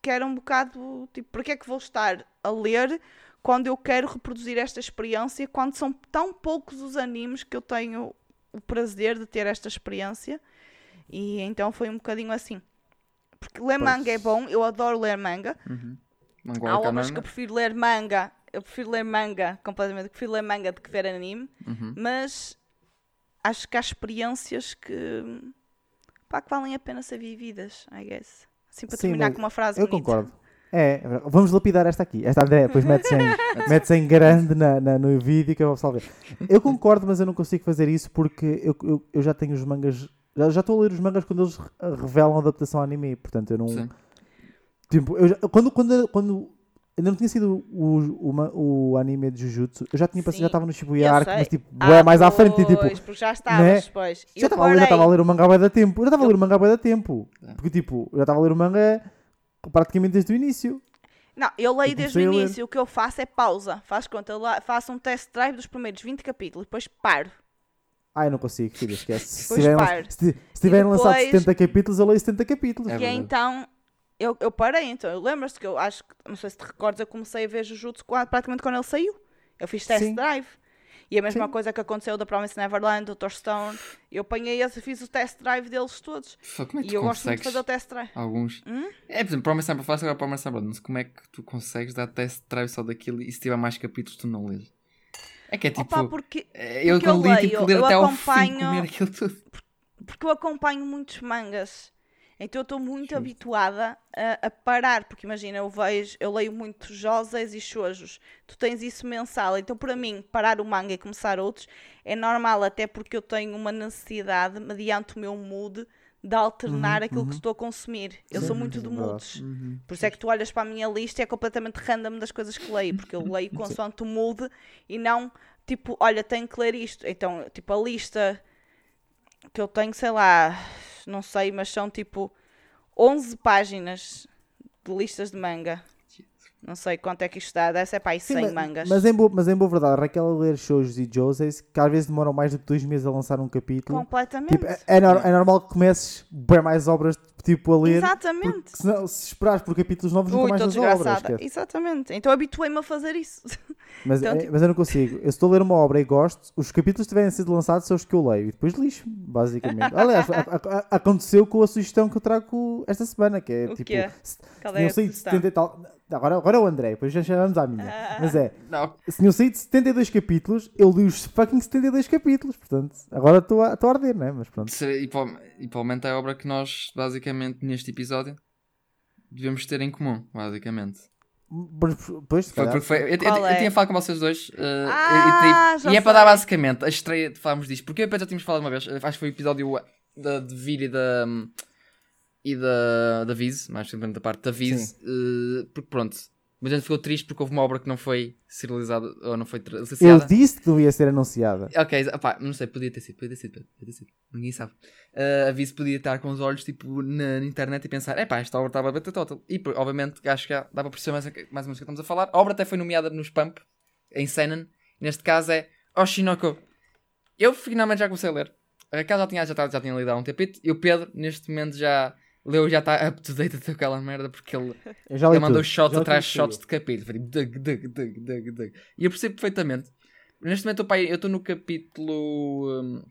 que era um bocado tipo, porque é que vou estar a ler quando eu quero reproduzir esta experiência, quando são tão poucos os animes que eu tenho o prazer de ter esta experiência. E então foi um bocadinho assim. Porque ler Pois. manga é bom, eu adoro ler manga. Mangual Há obras Kananga. que eu prefiro ler manga, eu prefiro ler manga completamente, eu prefiro ler manga do que ver anime, Uhum. mas acho que há experiências que, pá, que valem a pena ser vividas, I guess. Assim para Sim, terminar com uma frase Eu bonita. concordo. É, vamos lapidar esta aqui. Esta André, depois mete-se em, mete em grande na, na- no vídeo que eu vou salvar. Eu concordo, mas eu não consigo fazer isso porque eu, eu, eu já tenho os mangas. Já, já estou a ler os mangas quando eles re- revelam a adaptação ao anime. Portanto, eu não. Sim. Tipo, eu já- quando, quando, quando ainda não tinha sido o, o, o anime de Jujutsu, eu já tinha passado, já estava no Shibuya Arc, mas tipo, Ah, mais à frente tipo. pois, porque já estavas, pois. Já Eu estava a estava a ler o mangá há bué da tempo. Eu já estava a ler o mangá há bué da tempo. É. Porque tipo, eu já estava a ler o manga praticamente desde o início. Não, eu leio Eu desde o início, o que eu faço é pausa. Faz conta, eu faço um test drive dos primeiros 20 capítulos, depois paro. Ah, eu não consigo, filha, esquece. Se tiverem, se, se tiverem lançado depois- 70 capítulos, eu leio 70 capítulos. É e então eu, eu parei, então. Eu lembras-te que eu acho que, não sei se te recordas, eu comecei a ver Jujutsu qua- praticamente quando ele saiu. Eu fiz test Sim. drive. E a mesma Sim. coisa que aconteceu da Promise Neverland, do Dr. Stone. Eu apanhei esse, fiz o test drive deles todos. Fá, Como é que E eu gosto muito de fazer o test drive. Alguns. Hum? É, por exemplo, Promise Neverland, faço agora Promise Neverland, como é que tu consegues dar test drive só daquilo e se tiver mais capítulos tu não lês? É que é tipo. Opa, porque, é, eu porque eu li tive leio, que ler eu até ao fim acompanho- comer aquilo tudo. porque eu acompanho muitos mangas. Então eu estou muito habituada a, a parar, porque imagina, eu vejo, eu leio muito Josés e Shoujos. Tu tens isso mensal, então para mim, parar o manga e começar outros é normal, até porque eu tenho uma necessidade, mediante o meu mood, de alternar aquilo que estou a consumir. Eu Sim, sou muito é de moods. Uhum. Por isso é que tu olhas para a minha lista e é completamente random das coisas que leio, porque eu leio consoante o mood e não tipo, olha, tenho que ler isto. Então, tipo, a lista que eu tenho, sei lá, não sei, mas são tipo 11 páginas de listas de manga. Não sei quanto é que isto dá, deve ser para aí 100 mas, mangas. Mas em, boa, mas em boa verdade, Raquel a ler shows e Joseis, que às vezes demoram mais do que dois meses a lançar um capítulo. Completamente. Tipo, é, é nor- é normal que comeces bem mais obras tipo, a ler. Exatamente. Porque senão, se esperares por capítulos novos, nunca Ui, mais estou lês a obra. desgraçada. esquece. Exatamente. Então habituei-me a fazer isso. Mas, Então, é- tipo- mas eu não consigo. Eu estou a ler uma obra e gosto, os capítulos que tiverem sido lançados são os que eu leio e depois lixo, basicamente. Aliás, a- a- a- aconteceu com a sugestão que eu trago esta semana, que é O tipo. quê? se- Qual é a saído sugestão? 70 e tal. Agora, agora é o André, depois já chamamos à minha. Ah. Mas é, Não, se tinham saído 72 capítulos, eu li os fucking 72 capítulos. Portanto, agora estou a, estou a arder, né? Mas pronto. e, provavelmente- e provavelmente é a obra que nós, basicamente, neste episódio, devemos ter em comum, basicamente. Mas, Pois, Foi porque foi, eu, eu- Qual eu é? tinha falado com vocês dois eh, Ah, e, já e é para dar basicamente a estreia de falarmos disto, porque depois já tínhamos falado uma vez, eh, acho que foi o episódio da, de Vir e da hum, e da, da Viz, mais simplesmente da parte da Viz, eh, porque pronto, mas a gente ficou triste porque houve uma obra que não foi serializada ou não foi Eu licenciada. disse que não ia ser anunciada. Ok, opá, não sei, podia ter sido, podia ter sido, podia ter sido, ninguém sabe. Uh, a Viz podia estar com os olhos tipo na, na internet e pensar, epá, esta obra estava a bater total. E obviamente acho que dá para perceber mais, mais ou menos o que estamos a falar. A obra até foi nomeada nos Pump, em Seinen, neste caso é Oshinoko. Eu finalmente já comecei a ler. A Raquel já tinha, já, já tinha lido há um tempito e o Pedro neste momento já leu, já está up to date até aquela merda porque ele ele mandou shots atrás shots de capítulo. Dug, dug, dug, dug, dug. E eu percebo perfeitamente. Neste momento, eu estou no capítulo. Um,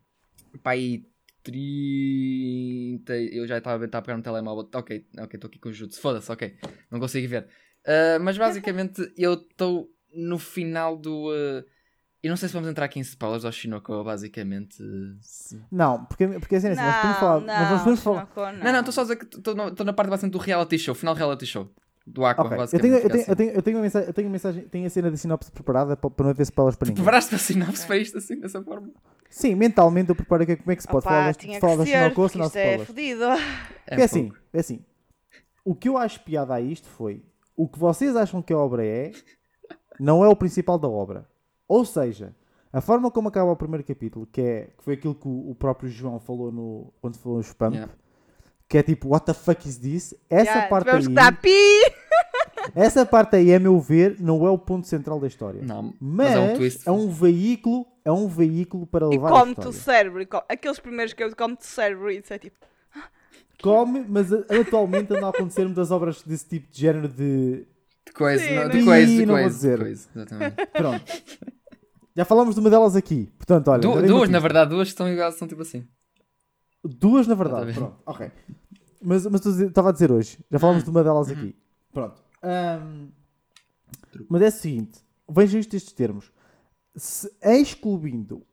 pai 30. Eu já estava a pegar no telemóvel. Ok, ok, estou aqui com o Jutsu. Foda-se, ok. Não consigo ver. Ah, mas basicamente, eu estou no final do. uh, eu não sei se vamos entrar aqui em spoilers ao Shinoko, basicamente. se- Não, porque, porque assim, assim, nós podemos Não, falar. não, nós podemos falar. Shinoko, Não, não, estou só a dizer que estou na parte basicamente do reality show, final reality show. Do Aqua, Ok, Eu basicamente. tenho, eu, tenho, assim. eu, tenho, eu tenho uma mensagem, eu tenho uma mensagem, tenho a cena de sinopse preparada para, para não haver spoilers para ninguém. Preparaste para sinopse para isto assim, dessa forma? Sim, mentalmente eu preparo que- como é que se pode Opa, falar, tinha falar da Shinoko sem dar isto é fodido. É, É assim, pouco. é assim. O que eu acho piada a isto foi o que vocês acham que a obra é, não é o principal da obra. Ou seja, a forma como acaba o primeiro capítulo, que, é, que foi aquilo que o, o próprio João falou no, quando falou no Spam, Yeah. que é tipo, what the fuck is this? Essa Yeah, parte aí, pi! essa parte aí, a meu ver, não é o ponto central da história. Não, Mas, mas é um é um veículo, é um veículo para E levar a come-te o história. cérebro. e come- Aqueles primeiros que eu come-te o cérebro e isso é tipo. Come, mas a- atualmente andam a acontecer muitas obras desse tipo de género de De coisa, Sim, não, de coisa, de coisa, coisa, exatamente. Pronto. Já falámos de uma delas aqui. Portanto, olha. Du- duas, na verdade, duas estão iguais, são tipo assim. Duas, na Tá verdade. Pronto, ok. Mas, mas estava a dizer hoje. Já falámos de uma delas aqui. Pronto. Ahm, mas é o seguinte. Vejam isto estes termos. Se excluindo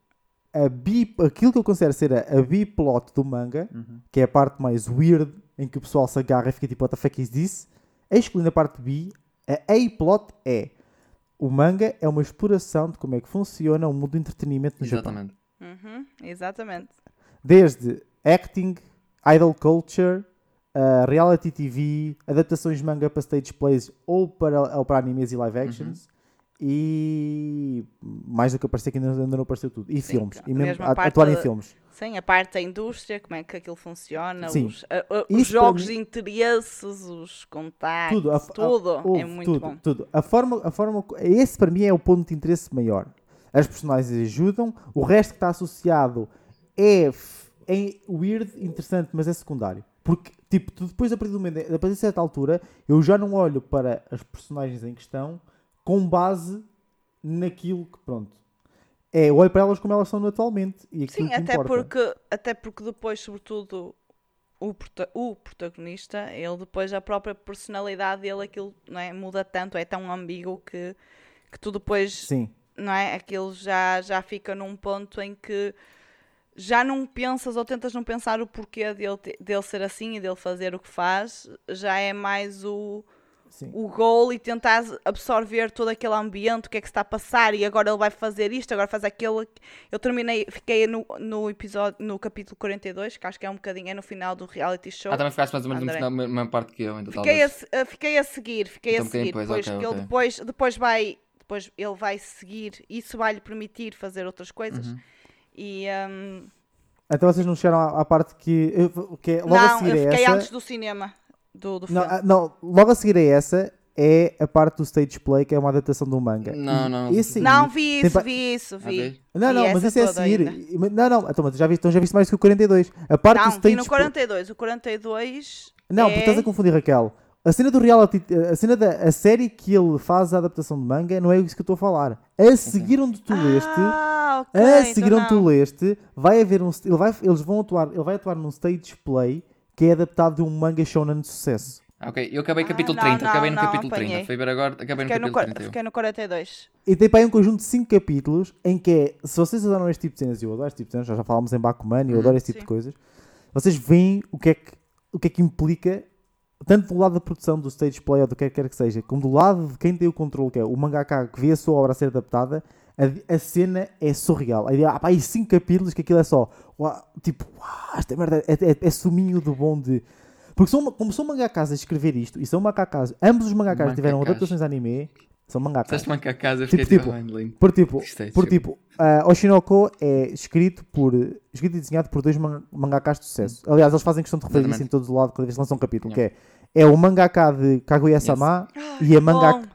a bi, aquilo que eu considero ser a, a B-plot do manga, Uhum. que é a parte mais weird, em que o pessoal se agarra e fica tipo, what the fuck is this? Excluindo a parte B, a A-plot é o manga é uma exploração de como é que funciona o mundo do entretenimento no Japão. Exatamente. Uhum, exatamente. Desde acting, idol culture, uh, reality TV, adaptações de manga para stage plays ou para, ou para animes e live actions. E mais do que aparecer que ainda, ainda não apareceu tudo. E Sim, filmes. a E mesmo a- atuar em filmes. Sim, a parte da indústria, como é que aquilo funciona, Sim. os, a- a- os jogos mim- de interesses, os contactos, Tudo, a- tudo, a- houve é muito tudo, bom. tudo. A forma, a forma, esse para mim é o ponto de interesse maior. As personagens ajudam, o resto que está associado é, é weird, interessante, mas é secundário. Porque, tipo, depois, a partir, do momento, a partir de certa altura, eu já não olho para as personagens em questão com base naquilo que, pronto. É, olho para elas como elas são atualmente. E aquilo Sim, até importa. porque, até porque depois, sobretudo, o, o protagonista, ele depois, a própria personalidade dele, aquilo não é, muda tanto, é tão ambíguo que, que tu depois Sim. não é? Aquilo já, já fica num ponto em que já não pensas ou tentas não pensar o porquê dele, dele ser assim e dele fazer o que faz, já é mais o, Sim. o goal e tentar absorver todo aquele ambiente, o que é que se está a passar e agora ele vai fazer isto, agora faz aquilo. Eu terminei, fiquei no, no episódio, no capítulo 42, que acho que é um bocadinho, é no final do reality show. Ah, também ficaste mais ou menos na mesma parte que eu, ainda Fiquei a, ah, fiquei a seguir, fiquei Então, a um seguir. depois, Depois, ok, que ele depois, depois vai. Depois ele vai seguir, isso vai lhe permitir fazer outras coisas. Uhum. E hum, Então vocês não chegaram à, à parte que, eu- que é logo a não, seguir eu a fiquei essa. antes do cinema do, do Não, filme. ah, não, logo a seguir a essa é a parte do stage play, que é uma adaptação do manga. Não, E não. esse não, vi isso, pa- vi isso, vi. Ok. Não, vi não, mas isso é a seguir. ainda. Não, não, então, mas já viste, então já viste mais que o 42. A parte do Não, stage vi no play- 42. O 42. Não, é... porque estás a confundir, Raquel. A cena do reality, a cena da a série que ele faz a adaptação de manga, não é isso que eu estou a falar. A seguir onde tu leste, Ah, ok. a então seguir onde tu não. leste, vai haver um, ele vai, eles vão atuar, ele vai atuar num stage play que é adaptado de um manga shonen de sucesso. Ah, Ok, eu acabei Ah, capítulo não, 30, não, acabei no não, capítulo apanhei. 30. Foi ver agora, acabei no Fiquei no, capítulo quar- 31. fiquei no 42. E tem para aí um conjunto de 5 capítulos em que é, se vocês adoram este tipo de cenas, e eu adoro este tipo de cenas, já, já falámos em Bakuman e eu Uhum. adoro este tipo Sim. de coisas, vocês veem o que é que, o que, é que implica, tanto do lado da produção, do stage play ou do que que quer que seja, como do lado de quem tem o controle, que é o mangaka que vê a sua obra a ser adaptada, a, a cena é surreal. Aí há pá, aí 5 capítulos que aquilo é só, uau, tipo, uau, esta merda é, é, é suminho do bom de... Porque são, como são mangakas a escrever isto, e são mangakas, ambos os mangakas tiveram Mangakas. adaptações de anime, são mangakas. A casa, eu Tipo, fiquei tipo, tipo. Por tipo, Gostei, por tipo ah, Oshinoko é escrito por escrito e desenhado por dois man- mangakas de sucesso. Aliás, eles fazem questão de referir isso em todo o lado cada vez que lançam um capítulo, que é, é o mangaka de Kaguya-sama e a mangaka Bom,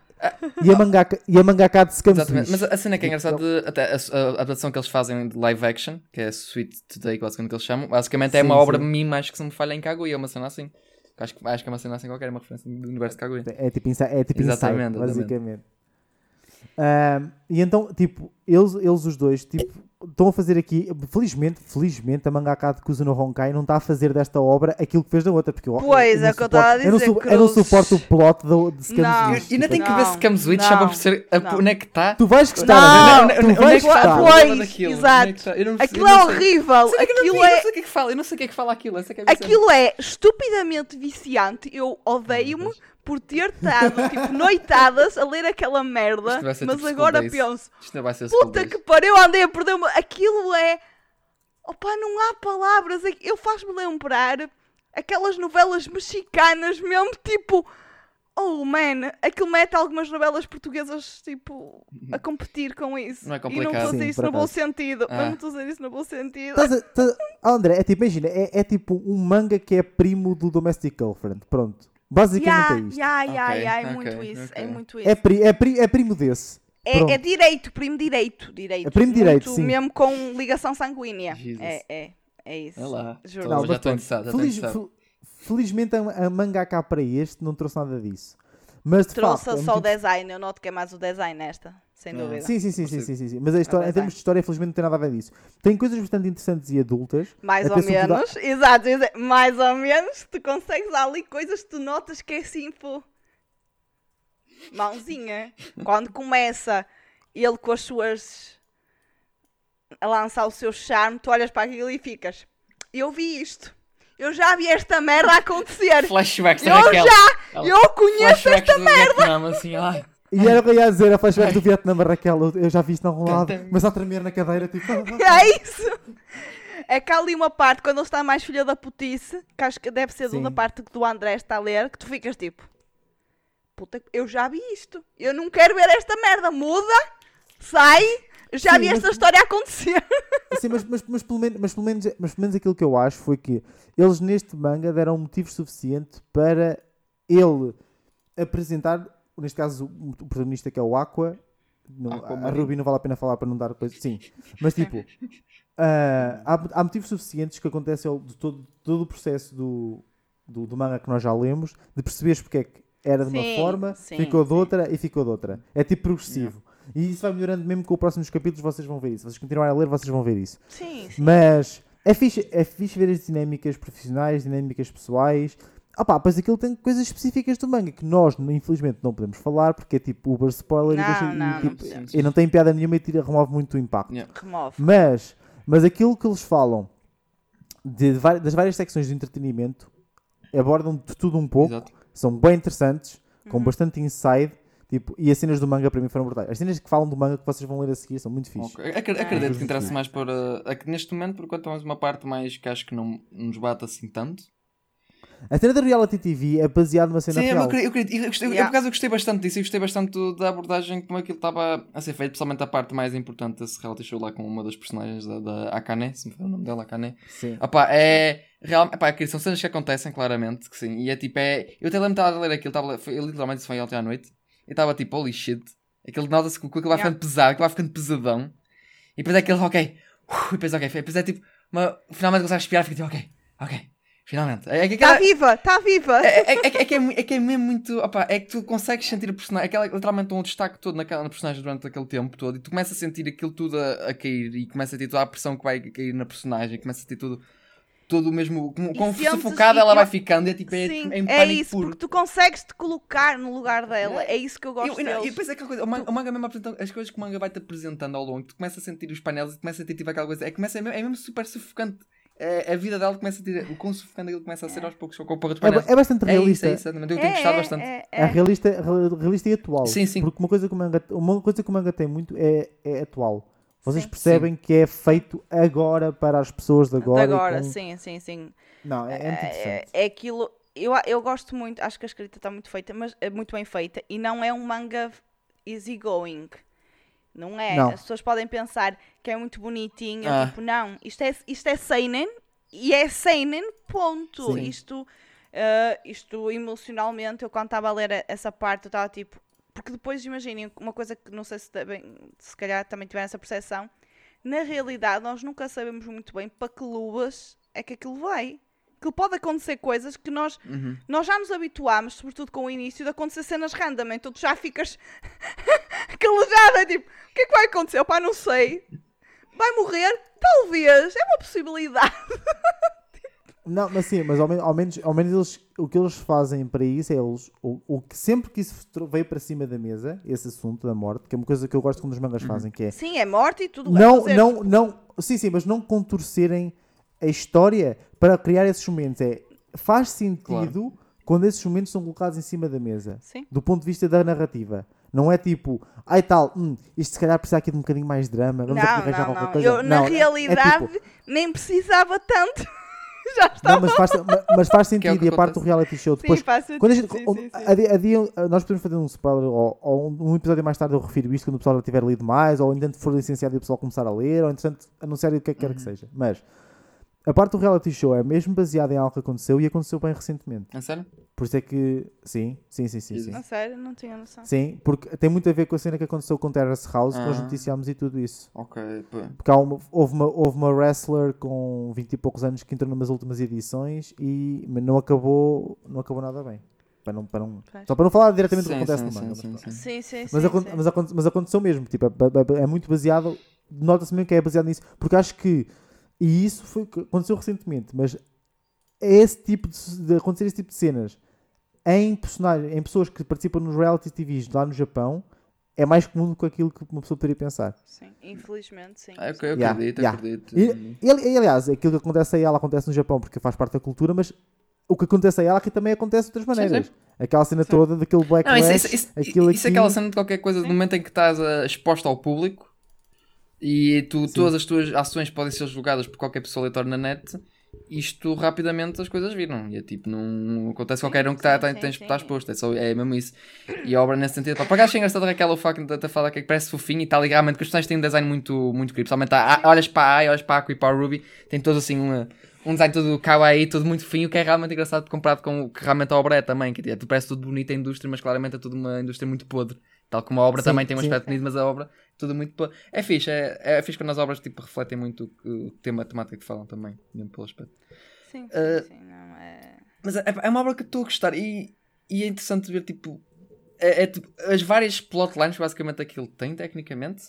e a mangaka e a mangaka de Scam Exatamente, mas a cena que é engraçada, até a, a adaptação que eles fazem de live action, que é Sweet Today, que basicamente que eles chamam, basicamente é Sim, uma obra sim. de mim, acho que se me falha em Kaguya, uma cena assim. Acho que, acho que é uma cena assim qualquer, é uma referência do universo de Kaguya. É tipo, é tipo Exatamente, inside, exatamente. basicamente. Ahm, e então, tipo, eles, eles os dois, tipo, estão a fazer aqui, felizmente, felizmente, a mangaka de Kuzuno Honkai não está a fazer desta obra aquilo que fez da outra, porque eu, Pois, eu é não o que eu a eu não dizer, su- Eu não suporto o plot do, de Scam Não. Swish. E ainda tem que Não, ver se Cam Switch só não, para perceber a- não. onde é que está. Tu vais gostar, Não, André. onde- tu é vais gostar. Pois, exato. é não- eu Aquilo não é horrível. Não Aquilo vi, eu é. não sei o que é que fala, eu não sei o que é que fala aquilo. é é. Aquilo é estupidamente viciante. Eu odeio-me por ter estado tipo noitadas a ler aquela merda. Isto vai ser Mas tipo agora Days. penso, Isto não vai ser puta Days. que pariu, andei a perder -me. Aquilo é. Opa, não há palavras. Eu faz-me lembrar aquelas novelas mexicanas mesmo, tipo. Oh man, aquilo mete algumas novelas portuguesas tipo a competir com isso. Não é E não complicado. estou a dizer Sim, isso no bom sentido. Ah. Mas não estou a dizer isso no bom sentido. A- Ah, André, é tipo, imagina, é, é tipo um manga que é primo do Domestic Girlfriend. Pronto. Basicamente Ya, é isto. ya, ya, Ok, ya, é ok, muito isso. É muito isso. É, pri- é, pri- é primo desse. É, é direito, primo direito. direito. É primo direito, Muito sim. Mesmo com ligação sanguínea. Jesus. É, é, é isso. É lá. Juro. Não, Não, já estou interessado, Feliz- felizmente a, a mangaka para este não trouxe nada disso. Mas de Trouxe facto. é só o muito- design. Eu noto que é mais o design nesta. Sem Ah. dúvida. Sim, sim, sim, sim, sim, sim, sim. Mas a história, em termos de história, felizmente não tem nada a ver disso. Tem coisas bastante interessantes e adultas. Mais ou menos. Exato. ia dizer, Mais ou menos. Tu consegues ali coisas que tu notas que é assim, pô. Mãozinha. Quando começa ele com as suas. a lançar o seu charme, tu olhas para aquilo e ficas. Eu vi isto. Eu já vi esta merda acontecer. Flashbacks da Eu Raquel. já! Ela- Eu conheço Flashbacks do Vietnã, assim, ai. E era o que eu ia dizer, a flashback do Vietnã, Raquel. eu- Eu já vi isto em algum lado. Mas a tremer na cadeira, tipo. É isso! É que há ali uma parte, quando ele está mais filha da putice, que acho que deve ser Sim. da parte que do André está a ler, que tu ficas tipo: Puta, eu já vi isto. Eu não quero ver esta merda. Muda, sai. Já Sim, vi mas- esta história acontecer. Assim, mas, mas, mas, pelo menos, mas, pelo menos, mas pelo menos aquilo que eu acho foi que eles neste manga deram motivo suficiente para ele apresentar, neste caso o protagonista que é o Aqua, não- a. Ruby não vale a pena falar para não dar coisa, sim, mas tipo, ah, há, há motivos suficientes que acontecem de todo, todo o processo do, do, do manga que nós já lemos, de perceberes porque é que era de uma Sim, forma, sim, ficou de sim. outra e ficou de outra. É tipo progressivo. E isso vai melhorando mesmo com os próximos capítulos, vocês vão ver isso. Se vocês continuarem a ler, vocês vão ver isso. Sim, sim. Mas é fixe, é fixe ver as dinâmicas profissionais, dinâmicas pessoais. Ah pá, pois aquilo tem coisas específicas do manga que nós, infelizmente, não podemos falar porque é tipo Uber spoiler e, Não, deixa- e, não, não tipo, podemos. e não tem piada nenhuma e tira, remove muito o impacto. Yeah. Remove. Mas Mas aquilo que eles falam de vari- das várias secções de entretenimento abordam de tudo um pouco, Exato. são bem interessantes, com Uhum. bastante inside. Tipo, e as cenas do manga para mim foram brutais. As cenas que falam do manga que vocês vão ler a seguir são muito fixe. Ok. Acre- Acredito Ah. que interessa mais para. Neste momento, por enquanto, é mais uma parte mais que acho que não nos bate assim tanto. A cena da reality TV é baseada numa cena Sim, eu, real. queria- eu, queria- eu gostei, eu, Yeah. por acaso eu gostei bastante disso. Eu gostei bastante da abordagem como aquilo estava a ser feito, principalmente a parte mais importante desse reality show lá com uma das personagens da, da Akane, se me for o nome dela, Akane. Sim. Opá, é. Real, epá, que são cenas que acontecem claramente, que sim. E é tipo, é. Eu até lembro de estar a ler aquilo, estava, foi, literalmente isso foi ontem à noite. E estava tipo, holy shit. Aquilo nota-se que aquilo vai ficando pesado, aquilo vai ficando pesadão. E depois é aquele, ok. Uh, e depois, ok. Depois é tipo, uma, finalmente consegues respirar, fica tipo, ok, ok. Finalmente. É, é Está aquela- viva, está viva! é, é, é, é que é, é que é mesmo muito. Opa, é que tu consegues sentir a personagem. Aquela, literalmente um destaque todo naquela na personagem durante aquele tempo todo. E tu começas a sentir aquilo tudo a, a cair. E começa a ter toda a pressão que vai cair na personagem. Começa a ter tudo. Todo o mesmo. Como, E como sufocada ela vai ficando. É tipo. É, Sim, é, em é pânico isso, puro. porque tu consegues te colocar no lugar dela. É isso que eu gosto Eu- e depois é aquela coisa, o manga, o manga mesmo apresenta as coisas que o manga vai-te apresentando ao longo, tu começas a sentir os painéis e começas a ter tipo aquela coisa, é, começa, é, mesmo, é mesmo super sufocante. É, a vida dela começa a ter, o quão sufocante aquilo começa a ser aos poucos, com o porra dos É, painéis. é bastante É isso, realista. é isso, eu tenho É, gostado é, bastante. é, É é. realista, real- realista e atual. Sim, sim. Porque uma coisa que o manga, uma coisa que o manga tem muito é, é atual. Vocês Sim. percebem que é feito agora para as pessoas de agora. De agora, com- sim, sim, sim. Não, é, é muito É, interessante. é aquilo. Eu, eu gosto muito, acho que a escrita está muito feita, mas é muito bem feita. E não é um manga easygoing. Não é. Não. As pessoas podem pensar que é muito bonitinho. Ah. Tipo, não. Isto é, isto é Seinen e é Seinen, ponto. Sim. Isto, ah, isto emocionalmente, eu quando estava a ler essa parte, eu estava tipo. Porque depois, imaginem, uma coisa que não sei se, também, se calhar também tiveram essa percepção. Na realidade, nós nunca sabemos muito bem para que luas é que aquilo vai. Que pode acontecer coisas que nós, Uhum. nós já nos habituámos, sobretudo com o início, de acontecer cenas random. Então tu já ficas calejada, tipo, o que é que vai acontecer? Opá, não sei. Vai morrer? Talvez. É uma possibilidade. Não, mas sim, mas ao, men- ao menos, ao menos eles, o que eles fazem para isso é eles, o, o que sempre que isso veio para cima da mesa, esse assunto da morte, que é uma coisa que eu gosto quando os mangas fazem, que é Sim, é morte e tudo. não, é não, não, sim, sim, mas não contorcerem a história para criar esses momentos. É, faz sentido quando esses momentos são colocados em cima da mesa, Sim. do ponto de vista da narrativa. Não é tipo, ai tal, hum, isto se calhar precisa aqui de um bocadinho mais de drama, vamos aqui Não, arranjar não, qualquer não. coisa. Eu, na Não, é- é realidade, tipo, nem precisava tanto. já não, estava. mas faz, ma- mas faz Que é o sentido que e a parte do reality show Sim, depois faz sentido, quando a gente, sim, sim, sim. a di- a dia- nós podemos fazer um spoiler ou, ou um, um episódio mais tarde eu refiro isto quando o pessoal já tiver lido mais, ou entanto for licenciado e o pessoal começar a ler, ou entretanto anunciar o que é que quer Uhum. que seja. Mas a parte do reality show é mesmo baseada em algo que aconteceu e aconteceu bem recentemente. É sério? Por isso é que sim, sim, sim, sim. Sim, A sério, não tinha noção. sim porque tem muito a ver com a cena que aconteceu com Terrace House, que nós Ah. noticiámos e tudo isso. Ok. pô. Porque há uma- houve, uma, houve uma wrestler com 20 e poucos anos que entrou numas últimas edições e mas não acabou, não acabou nada bem. Para não, para não, só para não falar diretamente do que Sim, acontece sim, no sim, manga. sim, mas, sim. Sim, sim, mas, sim. acon- sim. mas acon- mas aconteceu mesmo. Tipo, é, é- é muito baseado. Nota-se mesmo que é baseado nisso. Porque acho que. E isso foi o que aconteceu recentemente. Mas esse tipo de, de acontecer esse tipo de cenas em personagens, em pessoas que participam nos reality TVs lá no Japão é mais comum do que aquilo que uma pessoa poderia pensar. Sim, infelizmente, sim. Ah, ok, eu Yeah, acredito, yeah. acredito. E, e, ali- e, aliás, aquilo que acontece a ela acontece no Japão porque faz parte da cultura, mas o que acontece a ela aqui também acontece de outras Sim, maneiras. sim. Aquela cena Sim. toda daquele Black Não, isso, isso, isso, aquilo isso é aqui- aquela cena de qualquer coisa, Sim. no momento em que estás ah, exposto ao público e tu, Sim. todas as tuas ações podem ser julgadas por qualquer pessoa aleatória na net, isto rapidamente as coisas viram. E é tipo, não acontece Sim, qualquer um que está tá, sim. está exposto, é, só, é mesmo isso. E a obra nesse sentido, pá, por acaso achei engraçado aquela fucking da fala que parece fofinho e tal, e realmente que os personagens têm um design muito, muito creepy. Principalmente, há- há- olhas para a Ai, olhas para a Aqua e para a Ruby, tem todos assim uma, um design todo kawaii, todo muito fofinho, que é realmente engraçado comparado com o que realmente a obra é também, que é, tu parece tudo bonito a indústria, mas claramente é tudo uma indústria muito podre. Tal como a obra Sim, também tem um aspecto bonito, mas a obra é tudo muito. É fixe, é, é fixe quando as obras tipo, refletem muito o, o tema, a temática que falam também, mesmo pelo aspecto. Sim, sim, Ah, sim, não é... Mas é, é uma obra que estou a gostar e, e é interessante ver tipo, é, é, tipo, as várias plotlines que basicamente aquilo tem, tecnicamente.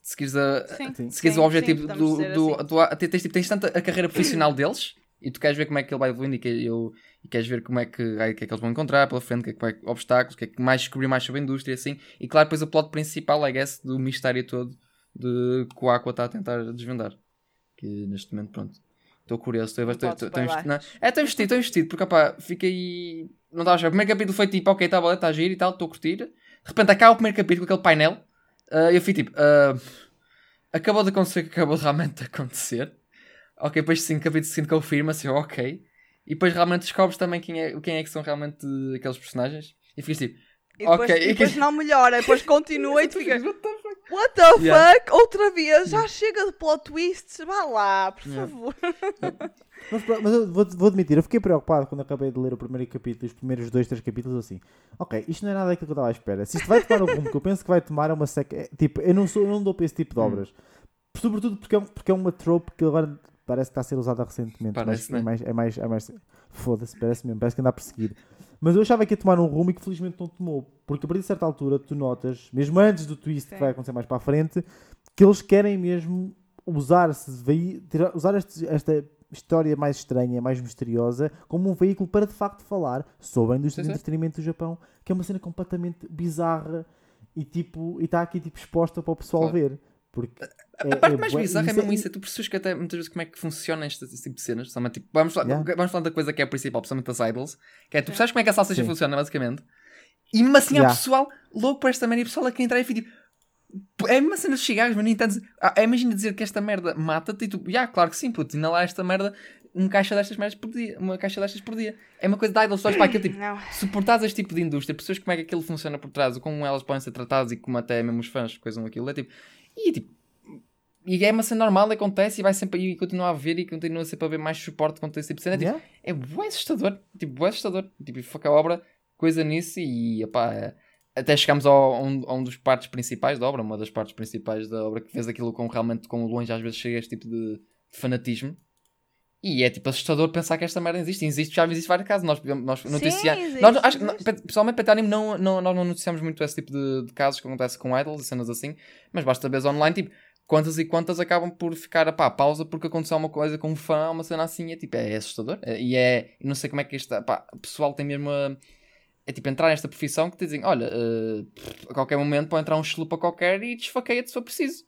Se queres, a, Sim, Sim. se sim, o objetivo do, do, assim. do, tens, tens, tipo, tens tanto a carreira profissional deles e tu queres ver como é que ele vai evoluindo e, que, eu, e queres ver como é que, que é que eles vão encontrar pela frente, o que é que vai, obstáculos, o que é que mais descobrir mais sobre a indústria assim. E claro, depois o plot principal, I guess, do mistério todo de que o Aqua está a tentar desvendar. Que neste momento, pronto. Estou curioso, estou investido. Não, É, estou investido, estou investido, porque opá, fiquei. Não estava a achar. O primeiro capítulo foi tipo, ok, está tá a giro e tal, estou a curtir. De repente acaba o primeiro capítulo com aquele painel. ah, eu fui tipo, ah, acabou de acontecer o que acabou de realmente acontecer. Ok, depois sim, capítulo seguinte confirma-se, eu, ok. E depois realmente descobres também quem é, quem é que são realmente aqueles personagens. E ficas tipo, E depois, Ok, e depois não melhora, depois continua e tu ficas. what the fuck? What the Yeah. fuck? Outra vez? Já chega de plot twists? Vá lá, por Yeah. favor. Mas, mas eu vou, vou admitir, eu fiquei preocupado quando acabei de ler o primeiro capítulo, os primeiros dois, três capítulos, assim. Ok, isto não é nada daquilo que eu estava à espera. Se isto vai tomar o rumo que eu penso que vai tomar, é uma seca. é, tipo, eu não, sou, eu não dou para esse tipo de Hum. obras. Sobretudo porque é, porque é uma trope que agora parece que está a ser usada recentemente. Parece, mas né? é mais. É mais, é mais Foda-se, parece mesmo, parece que anda a perseguir. Mas eu achava que ia tomar um rumo e que felizmente não tomou. Porque a partir de certa altura tu notas, mesmo antes do twist Sim. que vai acontecer mais para a frente, que eles querem mesmo usar-se, usar este- esta história mais estranha, mais misteriosa, como um veículo para de facto falar sobre a indústria Sim, de entretenimento do Japão, que é uma cena completamente bizarra e tipo e está aqui tipo exposta para o pessoal Claro. ver. Porque A parte mais bué- bizarra é isso mesmo isso. é Tu percebes que até muitas vezes como é que funciona este, este tipo de cenas. Tipo, vamos, falar, Yeah. vamos falar da coisa que é a principal, principalmente das idols. Que é, tu percebes como é que a salsicha Sim. funciona, basicamente. E mesmo assim há Yeah. pessoal louco para esta merda e o pessoal aqui entrar e fica tipo. É uma cena de chegares, mas nem tanto. Ah, imagina dizer que esta merda mata-te e tu. Ya, claro que sim, puto. Lá esta merda. Uma caixa destas merdas por dia. Uma caixa destas por dia. É uma coisa de idols. Tu olhas para aquilo tipo. Não. suportares este tipo de indústria, percebes como é que aquilo funciona por trás, ou como elas podem ser tratadas e como até mesmo os fãs coisam aquilo, é tipo, e tipo, e é uma cena normal, acontece e vai sempre e continua a ver e continua sempre a haver mais suporte quanto esse tipo de cena, é, tipo, Yeah. é bué assustador, tipo, bué assustador, tipo, foca a obra, coisa nisso e, epá, é- até chegamos ao, a, um, a um dos partes principais da obra, uma das partes principais da obra, que fez aquilo com realmente, com longe às vezes chega a este tipo de, de fanatismo, e é tipo assustador pensar que esta merda existe. Existe, já existe vários casos. Nós, nós noticiamos. Nós, acho, existe. pessoalmente, para anime, não, não, nós não noticiamos muito esse tipo de, de casos que acontece com idols e cenas assim. Mas basta ver online, tipo, quantas e quantas acabam por ficar pá, pausa porque aconteceu uma coisa com um fã, uma cena assim. É tipo, é, assustador. É, e é. não sei como é que isto. Pá, o pessoal tem mesmo a. É tipo entrar nesta profissão que te dizem: olha, eh, a qualquer momento pode entrar um chalupa qualquer e desfaqueia-te se for preciso.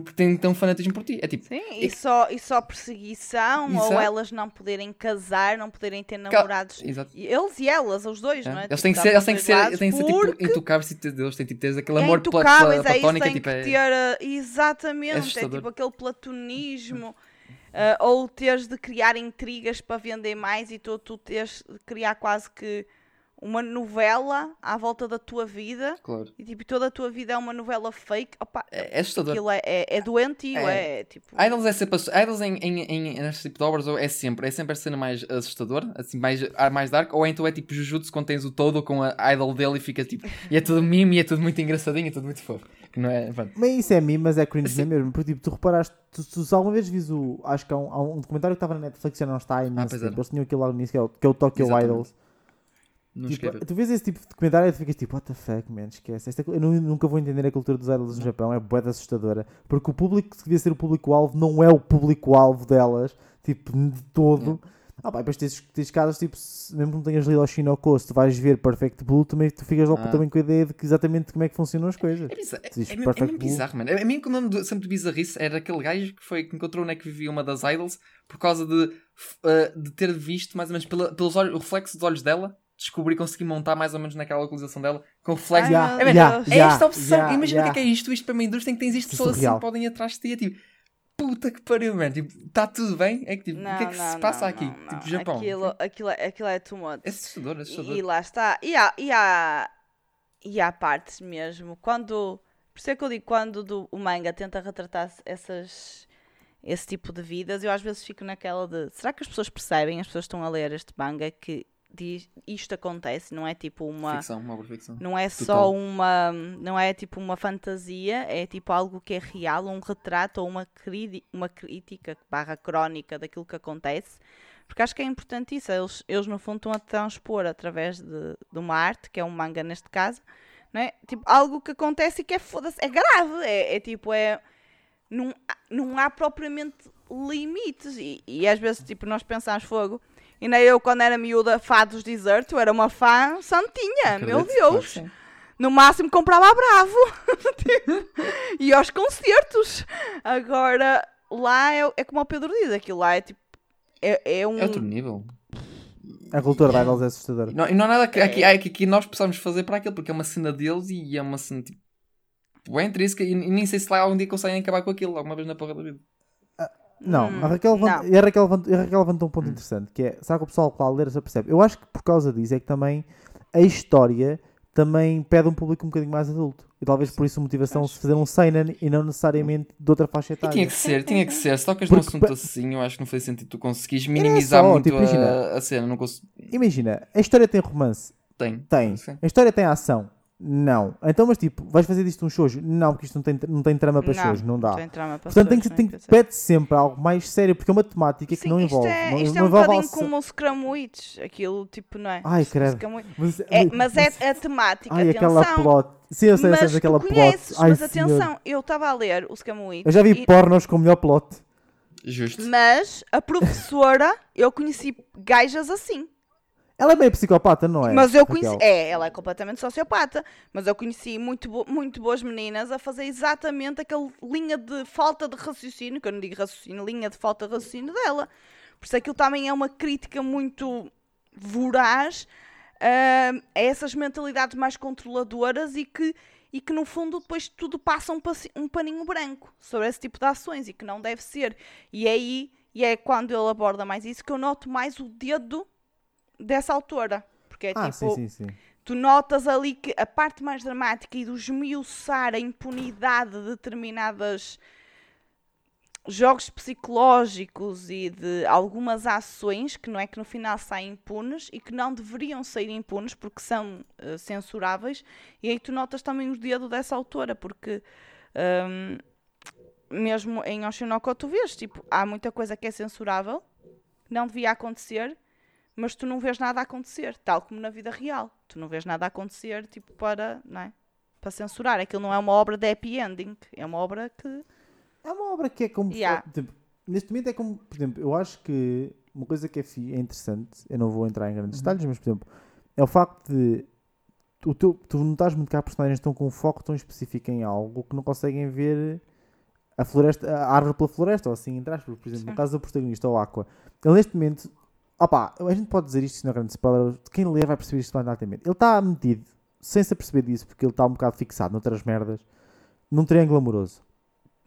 Porque tem, tem um fanatismo por ti. É tipo. Sim, e só, e só perseguição, ou Exato. elas não poderem casar, não poderem ter namorados. Exato. Eles e elas, os dois, não é? Eles Tipo, têm que dá ser, eles têm que ser, lados, têm que ser tipo, porque intocáveis e eles têm tipo, ter aquele é amor é isso, platónico. tem tipo, que é- ter, uh, exatamente, é, tipo aquele platonismo, uh, ou teres de criar intrigas para vender mais e tu, tu teres de criar quase que uma novela à volta da tua vida, Claro. e tipo, toda a tua vida é uma novela fake, opa, É, é assustador. aquilo é, é, é doentio, É. é, tipo... Idols é sempre Idols em, em, em, neste tipo de obras é sempre, é sempre a cena mais assustadora, assim, mais, a mais dark, ou então é tipo Jujutsu quando tens o todo com a idol dele e fica tipo, e é tudo mime e é tudo muito engraçadinho, é tudo muito fofo. Que não é, pronto. Mas isso é mim, mas é cringe Assim- mesmo. Porque tipo, tu reparaste, tu, tu, se alguma vez vis o. Acho que há um, há um documentário que estava na Netflix já não está aí Ah, era. Eles tinham aquilo lá no início que é o, que é o Tokyo Exatamente. Idols. Não Tipo, tu vês esse tipo de documentário e tu ficas tipo, what the fuck, man, esquece. Esta, eu nu- nunca vou entender a cultura dos idols no Japão, é de assustadora. Porque o público que devia ser o público-alvo não é o público-alvo delas, tipo, de todo. Ah, pá, depois tens, tens casos, tipo, se- mesmo que não tenhas lido ao Shinoko, se tu vais ver Perfect Blue, também tu ficas logo Ah. também com a ideia de que exatamente como é que funcionam as coisas. É bizarro, é, é, é Blue. bizarro, mano. A mim, que me lembro sempre de bizarrice, era aquele gajo que foi que encontrou onde é que vivia uma das idols por causa de, uh, de ter visto mais ou menos pela- pelos olhos, o reflexo dos olhos dela, descobri e consegui montar mais ou menos naquela localização dela com. Ai, Yeah, É, yeah. É yeah, esta obsessão. yeah, Imagina o yeah. que é que é isto. Isto para uma indústria em que tens isto pessoas assim surreal. podem ir atrás de ti. É tipo, puta que pariu, mano. Tipo, está tudo bem? É que tipo, o que é que se passa aqui? não, tipo, não. Japão. Aquilo, aquilo, é- aquilo é too much. É assustador, é assustador. E lá está. E há, e há, e há partes mesmo. Quando. Por isso é que eu digo, quando do- o manga tenta retratar essas, esse tipo de vidas, eu às vezes fico naquela de. Será que as pessoas percebem, as pessoas estão a ler este manga, que diz, isto acontece? Não é tipo uma. Ficção, uma ficção. Não é Total. só uma. Não é tipo uma fantasia, é tipo algo que é real, um retrato ou uma, cri- uma crítica barra crónica daquilo que acontece. Porque acho que é importante isso. Eles, eles no fundo estão a transpor através de, de uma arte, que é um manga neste caso, não é? Tipo, algo que acontece e que é foda-se, é grave. É, é tipo, é. Não, há- não há propriamente limites. E, e às vezes, tipo, nós pensamos fogo. E nem eu, quando era miúda, fã dos desertos, eu era uma fã santinha, meu Acredito, Deus. No máximo comprava a Bravo. E aos concertos. Agora, lá é, é como o Pedro diz, aquilo lá é tipo. É, é um. É outro nível. A cultura de idols é assustadora. E não, e não há nada que aqui, é, que aqui nós possamos fazer para aquilo, porque é uma cena deles e é uma cena tipo. Bem intrínseca e, e nem sei se lá algum dia conseguem acabar com aquilo, alguma vez na porra da vida. Não, Hum, a Raquel, levanta, não. e a Raquel levanta- a Raquel levantou um ponto Hum. interessante, que é, será que o pessoal que lá ler se percebe? Eu acho que por causa disso é que também a história também pede um público um bocadinho mais adulto. E talvez por isso a motivação se fazer um seinen e não necessariamente de outra faixa E etária. tinha que ser, tinha que ser. Se tocas num Porque assunto pa- assim, eu acho que não faz sentido tu conseguires minimizar só, muito tipo, a, imagina. a cena. Não cons... Imagina, a história tem romance? Tem. Tem. Sim. A história tem ação? Não. Então, mas tipo, vais fazer disto um shoujo? Não, porque isto não tem, não tem trama para shoujo, não dá. tem trama para Portanto, tem que, tem que pede sempre algo mais sério, porque é uma temática que Sim, não isto envolve. É, não, isto é não um envolve bocadinho como os Scramwitch, aquilo tipo, não é? Ai, credo. Scramwitch. Mas, É, mas é a temática, Ai, aquela atenção. plot. Sim, eu sei, eu sei mas daquela tu plot. conheces, Ai, mas senhor. atenção, eu estava a ler o Scamwitch. Eu já vi e- pornos com o melhor plot. Justo. Mas a professora, eu conheci gajas assim. Ela é meio psicopata, não é? mas eu Raquel? conheci. É, ela é completamente sociopata. Mas eu conheci muito, bo- muito boas meninas a fazer exatamente aquela linha de falta de raciocínio, que eu não digo raciocínio, linha de falta de raciocínio dela. Por isso aquilo também é uma crítica muito voraz ah, a essas mentalidades mais controladoras e que, e que no fundo depois tudo passa um, um paninho branco sobre esse tipo de ações e que não deve ser. E é aí, e é quando ele aborda mais isso, que eu noto mais o dedo dessa autora. Porque é Ah, tipo, sim, sim, sim. tu notas ali que a parte mais dramática e do esmiuçar a impunidade de determinadas jogos psicológicos e de algumas ações que não é que no final saem impunes e que não deveriam sair impunes porque são eh, censuráveis e aí tu notas também o dedo dessa autora porque hum, mesmo em Oshinoko tu vês tipo há muita coisa que é censurável que não devia acontecer mas tu não vês nada acontecer, tal como na vida real. Tu não vês nada acontecer, tipo, para, não é? Para censurar. Aquilo não é uma obra de happy ending. É uma obra que... É uma obra que é como. Yeah. tipo, neste momento é como. Por exemplo, eu acho que uma coisa que é, é interessante, eu não vou entrar em grandes Uhum. detalhes, mas por exemplo, é o facto de. Tu, tu, tu não estás muito cá, personagens estão com um foco tão específico em algo que não conseguem ver a floresta, a árvore pela floresta, ou assim, entre aspas. Por exemplo, no Sim. caso do protagonista, o Aqua, ele neste momento, opá, a gente pode dizer isto, isto não é grande spoiler, quem ler vai perceber isto exatamente. Ele está metido, sem se aperceber disso, porque ele está um bocado fixado noutras merdas, num triângulo amoroso.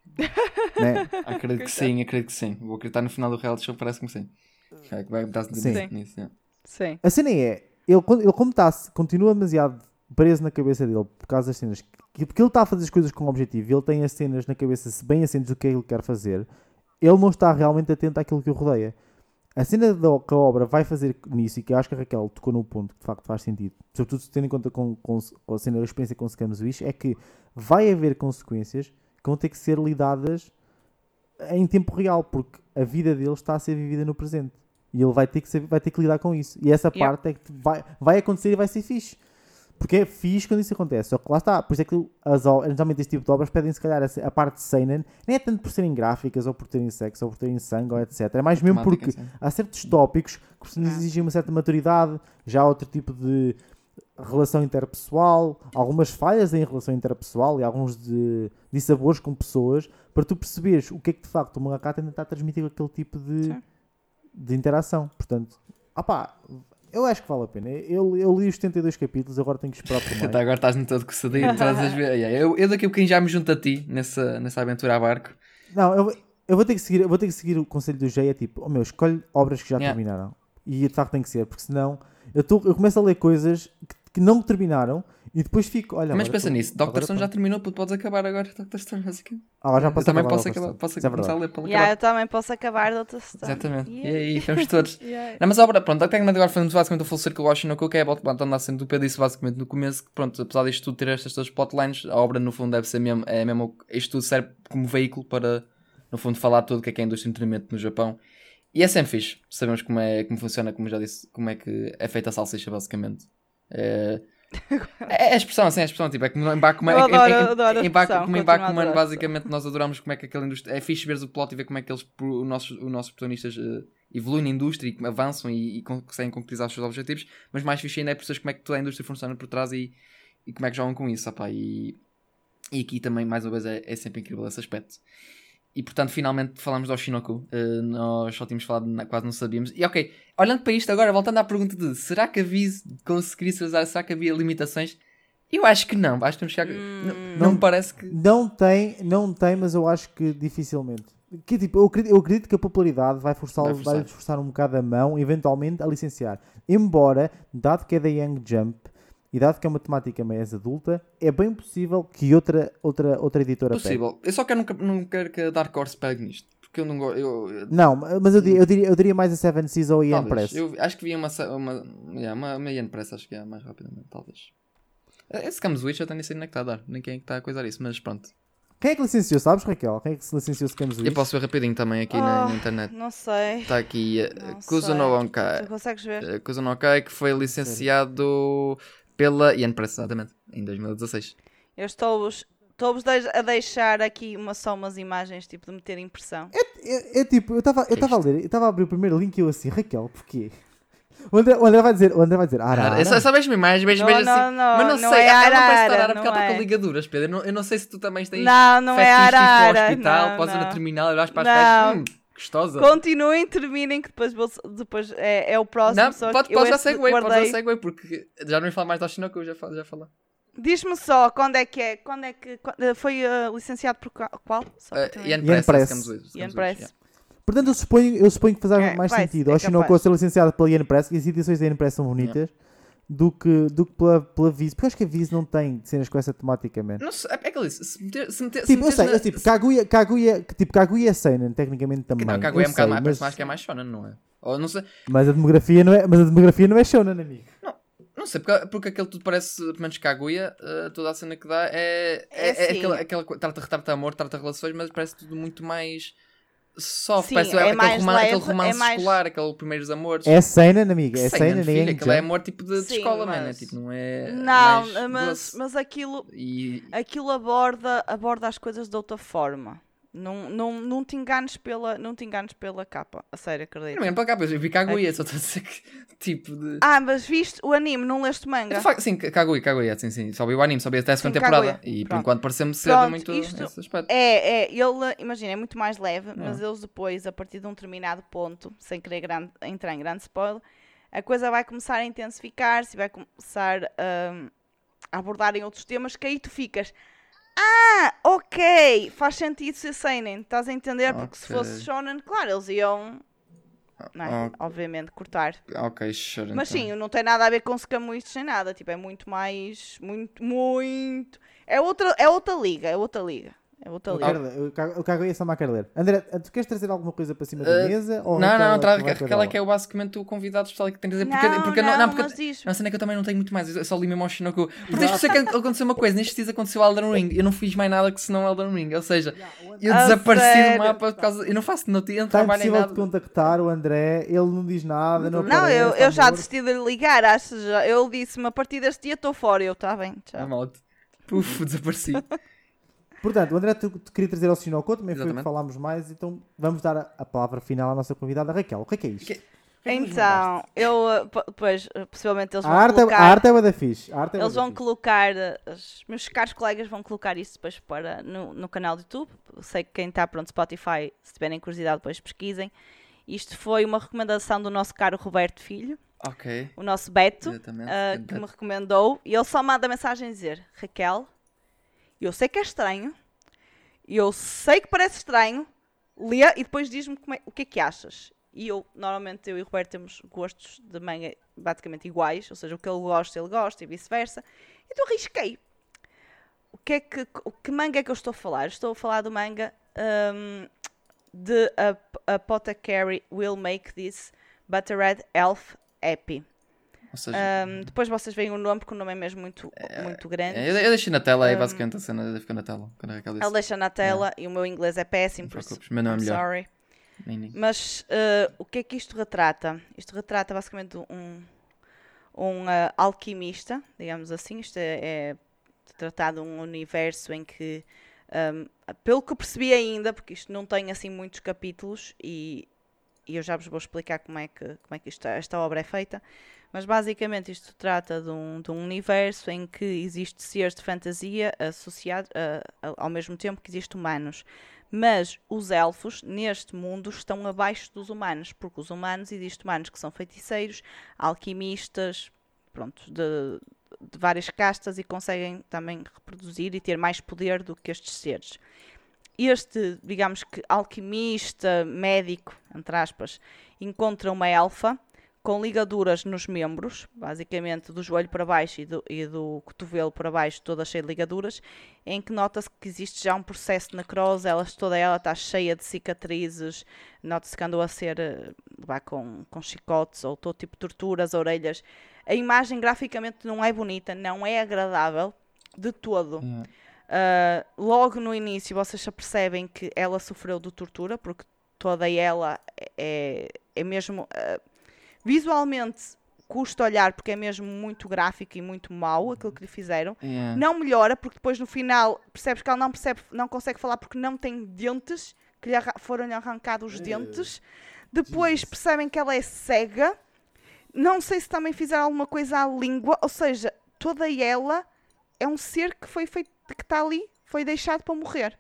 né? Acredito que sim, acredito que sim. Vou acreditar no final do reality show, parece-me sim. É que vai estar Sim. nisso, é. Sim. A cena é, ele, ele como está, continua demasiado preso na cabeça dele por causa das cenas, que- porque ele está a fazer as coisas com objetivo, e ele tem as cenas na cabeça bem assentes do que é que ele quer fazer, ele não está realmente atento àquilo que o rodeia. A cena da, que a obra vai fazer nisso, e que eu acho que a Raquel tocou no ponto que de facto faz sentido, sobretudo se tendo em conta com, com, com a cena da experiência com Scams Wish, é que vai haver consequências que vão ter que ser lidadas em tempo real, porque a vida dele está a ser vivida no presente. E ele vai ter que, saber- vai ter que lidar com isso. E essa Yep. parte é que vai, vai acontecer e vai ser fixe. Porque é fixe quando isso acontece. Só que lá está. Por isso é que as, geralmente este tipo de obras pedem se calhar a, parte de Seinen. Nem é tanto por serem gráficas, ou por terem sexo, ou por terem sangue, ou etc. É mais mesmo porque sim. há certos tópicos que Ah. exigem uma certa maturidade, já há outro tipo de relação interpessoal, algumas falhas em relação interpessoal e alguns de dissabores com pessoas, para tu perceberes o que é que de facto o mangaka tenta transmitir aquele tipo de, Sim. de interação. Portanto, opá, eu acho que vale a pena. Eu, eu li os 72 capítulos, agora tenho que esperar por mais. Até agora estás no todo coçadinho todas as vezes. Eu, eu daqui a bocadinho já me junto a ti nessa, nessa aventura a barco. Não, eu, eu vou ter que seguir, eu vou ter que seguir o conselho do Jay, é tipo, oh meu, escolhe obras que já Yeah. terminaram. E de facto tem que ser, porque senão eu, tô, eu começo a ler coisas que, que não terminaram e depois fico, olha, Mas agora pensa nisso, Doctor Stone já terminou, puto, podes acabar agora. Doctor Stone, basicamente. Ah, já eu posso também acabar posso, Doctor acabar, Stone. posso é começar a ler pela Yeah, eu também posso acabar outra história. Exatamente. Yeah. E aí, estamos todos. Yeah. Não, mas a obra, pronto, até que agora fazemos basicamente o Full Circle Washington, que é a volta na cena do Pedro disse basicamente no começo, que pronto, apesar disto tudo ter estas todas plotlines, a obra no fundo deve ser mesmo, é mesmo, isto tudo serve como veículo para, no fundo, falar tudo o que é que é a indústria de entretenimento no Japão. E é sempre fixe, sabemos como é, como funciona, como já disse, como é que é feita a salsicha, basicamente. É, é a expressão, assim, é a expressão, tipo, é como em Bakuman, Eu adoro- a como basicamente, nós adoramos como é que aquela indústria, é fixe ver o plot e ver como é que eles, os nossos, os nossos protagonistas eh, evoluem na indústria e avançam e, e con- conseguem concretizar os seus objetivos, mas mais fixe ainda é perceber como é que toda a indústria funciona por trás e, e como é que jogam com isso, opá, e, e aqui também, mais uma vez, é, é sempre incrível esse aspecto. E portanto, finalmente falamos do Oshinoku. Uh, nós só tínhamos falado, quase não sabíamos. E ok, olhando para isto agora, voltando à pergunta de será que a Viz conseguiria se usar, será que havia limitações? Eu acho que não. Acho que temos que chegar. Não, não me parece que. Não tem, não tem, mas eu acho que dificilmente. Que, tipo, eu, acredito, eu acredito que a popularidade vai forçar, Vai vai forçar. forçar um bocado a mão, eventualmente, a licenciar. Embora, dado que é da Young Jump e dado que é uma temática mais adulta, é bem possível que outra, outra, outra editora pegue. Possível. Eu só quero, nunca, não quero que a Dark Horse pegue nisto. Porque eu não gosto. Eu, eu- Não, mas eu diria, eu diria, eu diria mais a Seven Seas ou a Ian talvez. Press. Eu acho que vi uma, uma, yeah, uma, uma Yen Press, acho que é mais rapidamente, talvez. Esse Camswitch eu tenho nem sei nem é que está a dar, nem quem é que está a coisar isso, mas pronto. Quem é que licenciou, sabes, Raquel? Quem é que se licenciou se Camus Eu posso ver rapidinho também aqui na, na Ah, internet. Não sei. Está aqui Não uh, Kuzuno sei. Onkai. Tu consegues ver? Uh, Kuzuno Onkai que foi licenciado pela Yen Press, exatamente, em 2016. Eu estou-vos estou-vos a deixar aqui uma, só umas imagens tipo de meter impressão. É, é tipo, eu estava eu Que estava a ler, eu estava a abrir o primeiro link e eu assim, Raquel, porquê? O André, o André vai dizer, o André vai dizer, Arara. É só, só vejo imagens, vejo, Não, não, assim. não, mas não, não sei, é ela não parece arara, porque ela não está é. com ligaduras, Pedro. Eu não, eu não sei se tu também tens Não, não é arara. no hospital, não, podes ir na não. terminal, olhas para as Não. hum, gostosa. Continuem, terminem, que depois, vou, depois é, é o próximo. Não, só pode, que eu pode já segue, pode já segue, porque já não ia falar mais da Oshinoku, já, já falei. Diz-me só quando é que é, quando é que quando- foi uh, licenciado por qua- qual? Só Uh, Ian Press, Press. ficamos hoje, Ian hoje, Press. yeah. Portanto, eu suponho, eu suponho que fazia É, mais vai, sentido é ao Shinoku capaz. ser licenciado pela Ian Press, e as edições da Ian Press são bonitas, do que, do que pela, pela Viz. Porque eu acho que a Viz não tem cenas com essa temática, man. Não sei, é que ele disse, se meter, se meter, se Tipo, eu meteres sei, na- eu, tipo, Kaguya, Kaguya, tipo, Kaguya é Seinen, tecnicamente também. Não, Kaguya é eu um bocado mais, mas, mais que é mais shonen, não é? Ou não sei, mas a demografia não é, mas a demografia não é shonen, amigo. não sei, porque, porque aquele tudo parece, pelo menos Kaguya, uh, toda a cena que dá é, é, É é assim. aquela, aquela trata, trata amor, trata relações, mas parece tudo muito mais soft, Sim, parece é aquele, mais romance, aquele leve, romance é mais- escolar, aquele primeiros amores. É Seinen, amiga, é Seinen, Seinen, filho, é aquele é amor tipo de, de Sim, escola, mano, é mas- tipo, não é Não, mais mas, doce. mas aquilo, E, aquilo aborda, aborda as coisas de outra forma. Não, não, não, te enganes pela, não te enganes pela capa. A sério, acredito. não é para cá, eu vi Kaguya, só estou a dizer que tipo de... Ah, mas viste o anime, não leste manga? De facto, sim, Kaguya, Kaguya, sim, sim. Só vi o anime, só vi até a segunda temporada. Kaguya. E por Pronto. enquanto pareceu-me ser muito isto-. É, é, ele, imagina, é muito mais leve, mas É. eles depois, a partir de um determinado ponto, sem querer grande- entrar em grande spoiler, a coisa vai começar a intensificar-se e vai começar hum, a abordar em outros temas que aí tu ficas. Ah, ok, faz sentido ser seinen, estás a entender? Porque se fosse shonen, claro, eles iam, não é? Ok. obviamente, cortar. Ok, sure. Mas então. sim, não tem nada a ver com Scamuitos nem nada. Tipo, é muito mais. Muito, muito. É outra, é outra liga. É outra liga. É Eu quero ler, eu Kagu- eu só me quero ler. André, tu queres trazer alguma coisa para cima da Uh, mesa? Ou Não, não, não, é traga aquela que é o basicamente o convidado especial que tem de dizer. Não, Porque, porque, não, não, porque, mas diz. Não, a cena é que eu também não tenho muito mais, eu só li mesmo ao Shinoku. Porque desde que sei que aconteceu uma coisa, neste dias aconteceu Elden Ring, eu não fiz mais nada que senão Elden Ring, ou seja, eu A desapareci sério? do mapa por causa. Eu não faço, não tenho Está trabalho em impossível de nada. contactar o André, ele não diz nada, não Não, aparece, eu, eu já desisti de ligar. Acho já. Eu disse-me a partir deste dia estou fora. Eu, está bem. Ah, Tchau. malta. Puf, desapareci. Portanto, o André tu, tu queria trazer ao Sinocô, também foi o que Exatamente. falámos mais, então vamos dar a, a palavra final à nossa convidada Raquel. O que é que é isto? Que- Então, eu. po- Pois, uh, possivelmente eles A vão arte, é- colocar. a arte é bué da fixe. A arte é Eles vão fixe. colocar, uh, os meus caros colegas vão colocar isso depois para, no, no canal do YouTube. Sei que quem está pronto Spotify, se tiverem curiosidade, depois pesquisem. Isto foi uma recomendação do nosso caro Roberto Filho, ok, o nosso Beto, exatamente. uh, que me recomendou. E ele só manda mensagem a dizer: Raquel, eu sei que é estranho, eu sei que parece estranho, lê e depois diz-me é- o que é que achas. E eu, normalmente, eu e o Roberto temos gostos de manga basicamente iguais, ou seja, o que ele gosta, ele gosta e vice-versa. Então arrisquei. O que, é que, que manga é que eu estou a falar? Estou a falar do manga um, de Apothecary Will Make This Butterred Elf Happy. Seja, Um, depois vocês veem o nome, porque o nome é mesmo muito, muito grande. é, eu, eu deixei na tela aí, um, basicamente a cena fica na tela. Quando a Raquel disse. Ele deixa na tela e o meu inglês é péssimo, Não isso. preocupes, é melhor. sorry. Nem, nem. Mas uh, o que é que isto retrata? Isto retrata basicamente um, um uh, alquimista, digamos assim. Isto é, é tratado um universo em que, um, pelo que percebi ainda, porque isto não tem assim muitos capítulos e, e eu já vos vou explicar como é que, como é que isto, esta obra é feita. Mas basicamente isto trata de um, de um universo em que existe seres de fantasia associados ao mesmo tempo que existem humanos. Mas os elfos, neste mundo, estão abaixo dos humanos, porque os humanos, existem humanos que são feiticeiros, alquimistas, pronto, de, de várias castas e conseguem também reproduzir e ter mais poder do que estes seres. Este, digamos que alquimista, médico, entre aspas, encontra uma elfa com ligaduras nos membros, basicamente do joelho para baixo e do, e do cotovelo para baixo, toda cheia de ligaduras, em que nota-se que existe já um processo de necrose, ela, toda ela está cheia de cicatrizes, nota-se que andou a ser lá com, com chicotes ou todo tipo de torturas, orelhas. A imagem graficamente não é bonita, não é agradável de todo. Uh, logo no início vocês já percebem que ela sofreu de tortura, porque toda ela é, é mesmo. Uh, Visualmente custa olhar porque é mesmo muito gráfico e muito mau aquilo que lhe fizeram. Yeah. Não melhora porque depois no final percebes que ela não percebe, não consegue falar porque não tem dentes, que lhe foram-lhe arrancados os dentes. Depois Jesus. percebem que ela é cega. Não sei se também fizeram alguma coisa à língua, ou seja, toda ela é um ser que foi feito, que está ali, foi deixado para morrer.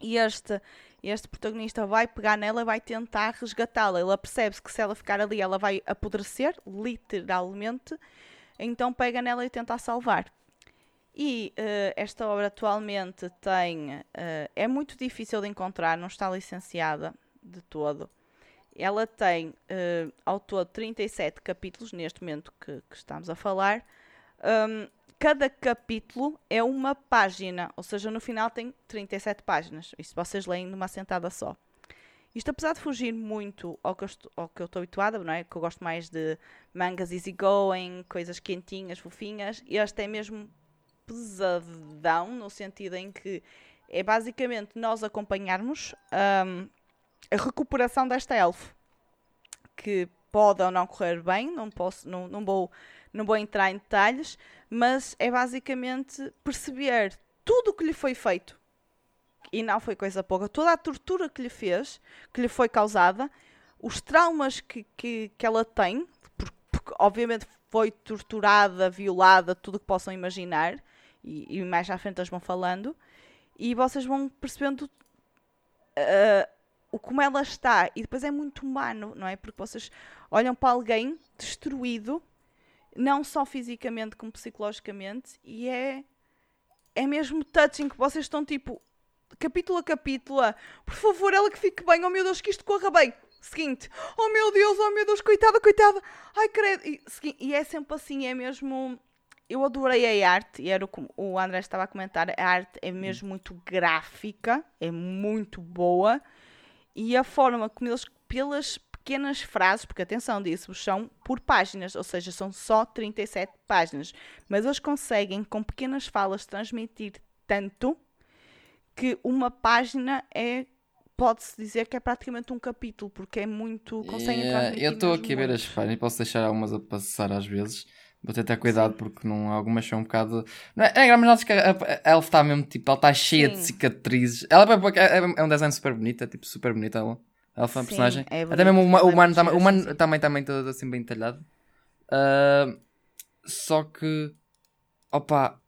E este, este protagonista vai pegar nela e vai tentar resgatá-la. Ele percebe-se que se ela ficar ali, ela vai apodrecer, literalmente. Então pega nela e tenta salvar. E eh, esta obra atualmente tem. eh, é muito difícil de encontrar, não está licenciada de todo. Ela tem eh, ao todo 37 capítulos, neste momento que, que estamos a falar. Hum, cada capítulo é uma página, ou seja, no final tem 37 páginas. Isso vocês leem numa sentada só. Isto, apesar de fugir muito ao que eu estou, que eu estou habituada, não é? Que eu gosto mais de mangas easygoing, coisas quentinhas, fofinhas. Este é mesmo pesadão, no sentido em que é basicamente nós acompanharmos hum, a recuperação desta elfo. Que pode ou não correr bem, não, posso, não, não, vou, não vou entrar em detalhes, mas é basicamente perceber tudo o que lhe foi feito. E não foi coisa pouca, toda a tortura que lhe fez, que lhe foi causada, os traumas que, que, que ela tem, por- porque obviamente foi torturada, violada, tudo o que possam imaginar, e, e mais à frente eles vão falando, e vocês vão percebendo ah, o como ela está, e depois é muito humano, não é? Porque vocês olham para alguém destruído, não só fisicamente como psicologicamente, e é, é mesmo touching que vocês estão tipo, capítulo a capítulo, a, por favor, ela que fique bem, oh meu Deus, que isto corra bem. Seguinte, oh meu Deus, oh meu Deus, coitada, coitada, ai credo. E, e é sempre assim, é mesmo. Eu adorei a arte, e era o que o André estava a comentar, a arte é mesmo muito gráfica, é muito boa, e a forma como eles, pelas pequenas frases, porque atenção disso, são por páginas, ou seja, são só 37 páginas, mas eles conseguem, com pequenas falas, transmitir tanto que uma página é pode-se dizer que é praticamente um capítulo, porque é muito. Conseguem Yeah, eu estou aqui a ver as páginas, posso deixar algumas a passar às vezes. Vou ter até cuidado porque não, algumas são um bocado. Não é, é mas que a, a, Elf está mesmo tipo, ela está cheia de Sim. cicatrizes. Ela é, é, é um design super bonito, é tipo super bonito ela. A Elf é uma Sim, personagem. é Até mesmo o, bonito, o ela é muito também, o sim. também também todo assim bem talhado. Ah, só que. Opa.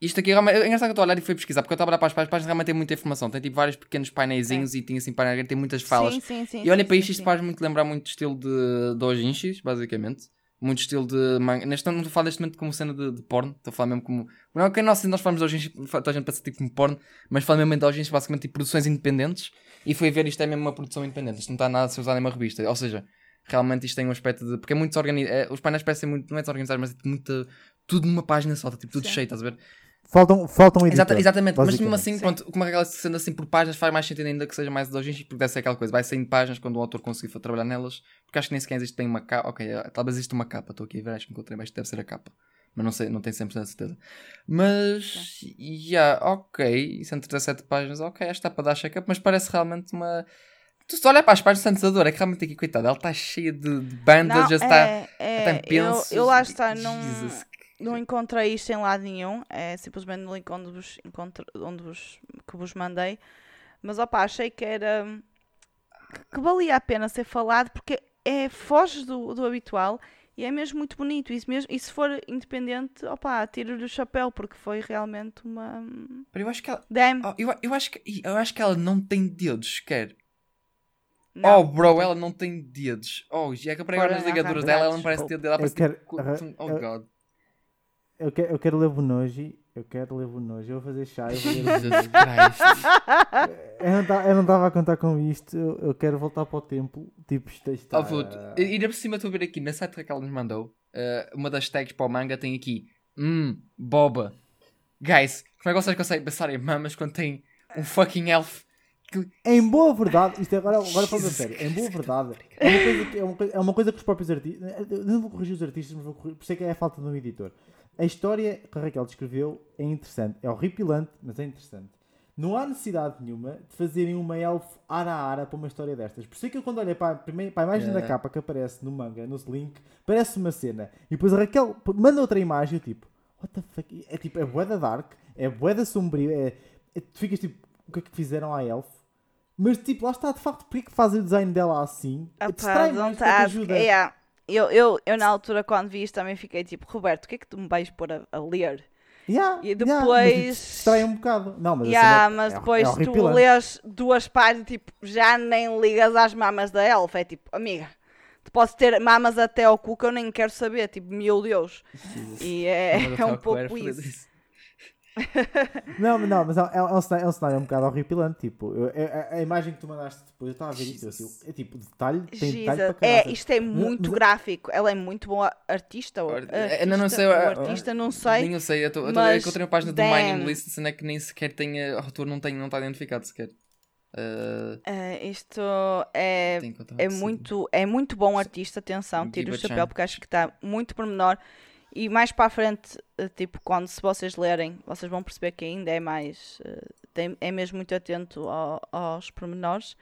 Isto aqui realmente. É engraçado que eu estou a olhar e fui pesquisar, porque eu estava a olhar para as páginas, as páginas realmente tem muita informação. Tem tipo vários pequenos paineizinhos e tinha assim painéis, tem muitas falas. Sim, sim, sim. E olha para isto, isto faz muito lembrar muito estilo de doujinshis, basicamente. Muito estilo de manga. Neste não estou a falar neste momento como cena de, de porno, estou a falar mesmo como. Não é que nós, nós falamos de doujinshis, toda a gente pensa tipo como porno, mas falo mesmo em doujinshis, basicamente tipo produções independentes. E foi ver isto é mesmo uma produção independente, isto não está nada a ser usado em uma revista. Ou seja, realmente isto tem um aspecto de. Porque é muito desorganizado. os painéis parecem muito. Não é desorganizados, mas é tipo muito. Tudo numa página só, tá, tipo tudo Sim. cheio, estás a ver? Faltam, faltam editor. Exata- exatamente, mas mesmo assim, Sim. pronto, como aquela sendo assim por páginas faz mais sentido ainda que seja mais doujinshi, porque deve ser aquela coisa, vai saindo páginas quando o autor conseguir trabalhar nelas, porque acho que nem sequer existe bem uma capa, ok, eh, talvez exista uma capa, estou aqui a ver, acho que encontrei, mas deve ser a capa, mas não sei, não tenho 100% de certeza. Mas, yeah, ok, e são 37 páginas, ok, esta está para dar check-up, mas parece realmente uma... Tu se olhar para as páginas de Santador, é que realmente aqui, coitada, ela está cheia de, de bandas, já está... é, é, Até eu, lá está, não, não encontrei isto em lado nenhum. É simplesmente no link onde vos, encontro, onde vos, que vos mandei. Mas opá, achei que era que valia a pena ser falado porque é, foge do, do habitual E é mesmo muito bonito. E se, mesmo, e se for independente, opa, tiro-lhe o chapéu, porque foi realmente uma. Eu acho que ela. Damn. Oh, eu, eu, acho que, eu acho que ela não tem dedos sequer. Não. Oh, bro, ela não tem dedos. Oh, já que eu agora nas ligaduras dela, ela não parece ter dedo. Ela parece quero- tipo- Oh, God. Eu quero, eu quero ler Bonoji. Eu quero ler Bonoji. Eu vou fazer chá. Eu, vou ler Jesus. Christ. eu não ta- eu não estava a contar com isto. Eu, eu quero voltar para o templo. Tipo, isto está. Oh, puto, e ainda por cima estou a ver aqui na site que ela nos mandou. eh, uma das tags para o manga tem aqui. Hum, boba. Guys, como é que vocês conseguem pensar em mamas quando tem um fucking elf? Em boa verdade, isto é agora, agora falando sério, em boa verdade, é uma, coisa que, é, uma, coisa- é uma coisa que os próprios artistas. Eu não vou corrigir os artistas, mas vou corrigir, por isso é que é a falta de um editor. A história que a Raquel descreveu é interessante, é horripilante, mas é interessante. Não há necessidade nenhuma de fazerem uma elfo ara a ara para uma história destas. Por isso é que eu quando olhei para a, primeira, para a imagem da Yeah. capa que aparece no manga, no link, parece uma cena. E depois a Raquel manda outra imagem e eu tipo, what the fuck? É tipo, é boeda dark, é boeda sombrio, é, é- tu ficas tipo, o que é que fizeram à elfo? Mas tipo, lá está, de facto, porque é que fazem o design dela assim? Opa, Distrai ask. ajuda. Yeah. Eu, eu, eu, na altura, quando vi isto, também fiquei tipo, Roberto, o que é que tu me vais pôr a, a ler? Yeah, E yeah, mas, depois- tipo, distrai um bocado. Não, mas, Yeah, cena mas é- depois é tu horripilante. lês duas páginas, tipo, já nem ligas às mamas da elfa. É tipo, amiga, tu podes ter mamas até ao cu que eu nem quero saber. Tipo, meu Deus. E é, é um pouco isso. Não, mas não, mas é, é um cenário, é um cenário um bocado horripilante. Tipo, eu- é- a, a imagem que tu mandaste depois, eu estava a ver isto, eu, assim, é tipo, detalhe, tem detalhe Jesus. para É, caralho. isto é muito mas- gráfico. Ela é muito boa artista. ou- artista ainda não sei, ou ah, artista, não sei. Nem eu sei, eu tô- eu tô- mas, encontrei uma página do. Mining List, cena que nem sequer tem. A autor não tem, não está identificado sequer. Uh, É, isto é, é muito, é muito bom artista, atenção, tiro o a chapéu porque acho que está muito pormenor. E mais para a frente, eh, tipo, quando se vocês lerem, vocês vão perceber que ainda é mais. eh, tem- é mesmo muito atento ao- aos pormenores.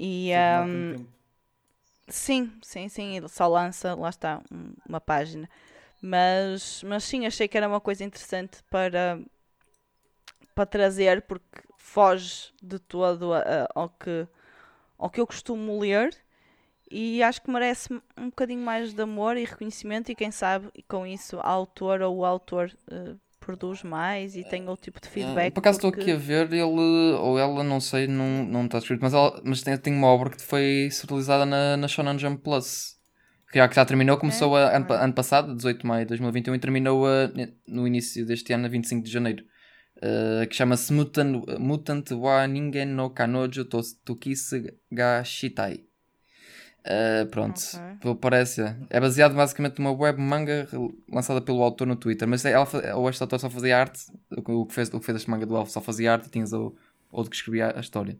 E tanto tempo. sim, sim, sim, ele só lança, lá está, um- uma página. Mas, mas sim, achei que era uma coisa interessante para, para trazer, porque foge de todo a- a- ao, que, ao que eu costumo ler e acho que merece um bocadinho mais de amor e reconhecimento e quem sabe com isso a autora ou o autor eh, produz mais e tem outro tipo de feedback. Ah, Por acaso estou porque- aqui a ver, ele ou ela, não sei, não, não está escrito, mas, ela, mas tem, tem uma obra que foi serializada na, na Shonen Jump Plus. Que já, que já terminou, começou a, ano, pa- ano passado, 18 de maio de 2021, e terminou a- no início deste ano, a 25 de janeiro. Uh, que chama-se Mutant, Mutant wa Ningen no Kanojo to, Tokise ga Shitai. Uh, pronto, Ok. pelo que parece. É baseado basicamente numa web manga lançada pelo autor no Twitter. Mas ela, fa- ou este autor só fazia arte, o que fez, o que fez este manga do Elfo só fazia arte e tinhas o outro que escrevia a história.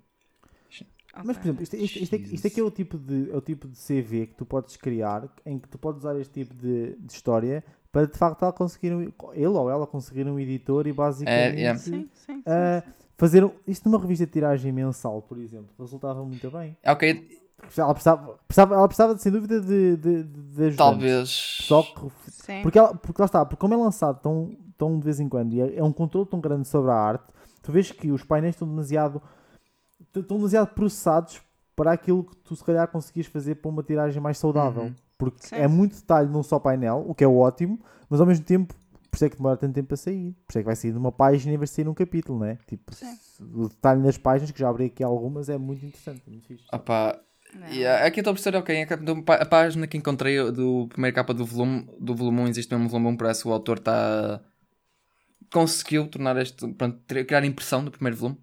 Mas, por exemplo, isto, isto, isto, aqui- isto aqui é o, tipo de, é o tipo de CV que tu podes criar, em que tu podes usar este tipo de, de história para de facto ela conseguir um, ele ou ela conseguir um editor e basicamente yeah. Sim, sim, sim, sim. fazer um- isto numa revista de tiragem mensal, por exemplo, resultava muito bem. É ok, Ela precisava, precisava, ela precisava sem dúvida de, de, de, ajudantes. talvez. Pessoal que Sim. Porque, ela, porque lá está, porque como é lançado tão, tão de vez em quando e é, é um controle tão grande sobre a arte, tu vês que os painéis estão demasiado, estão demasiado processados para aquilo que tu se calhar conseguias fazer para uma tiragem mais saudável. Uhum. Porque Sim. é muito detalhe num só painel, o que é ótimo, mas ao mesmo tempo, por isso é que demora tanto tempo a sair. Por isso é que vai sair de uma página e vai sair num capítulo, né? Tipo, Sim. o detalhe nas páginas, que já abri aqui algumas, é muito interessante, é muito fixe. Opa. Yeah, aqui estou a perceber, ok, a capa do- a página que encontrei do primeira capa do volume, do volume 1, existe mesmo um volume 1, parece que o autor está conseguiu tornar este, pronto, criar a impressão do primeiro volume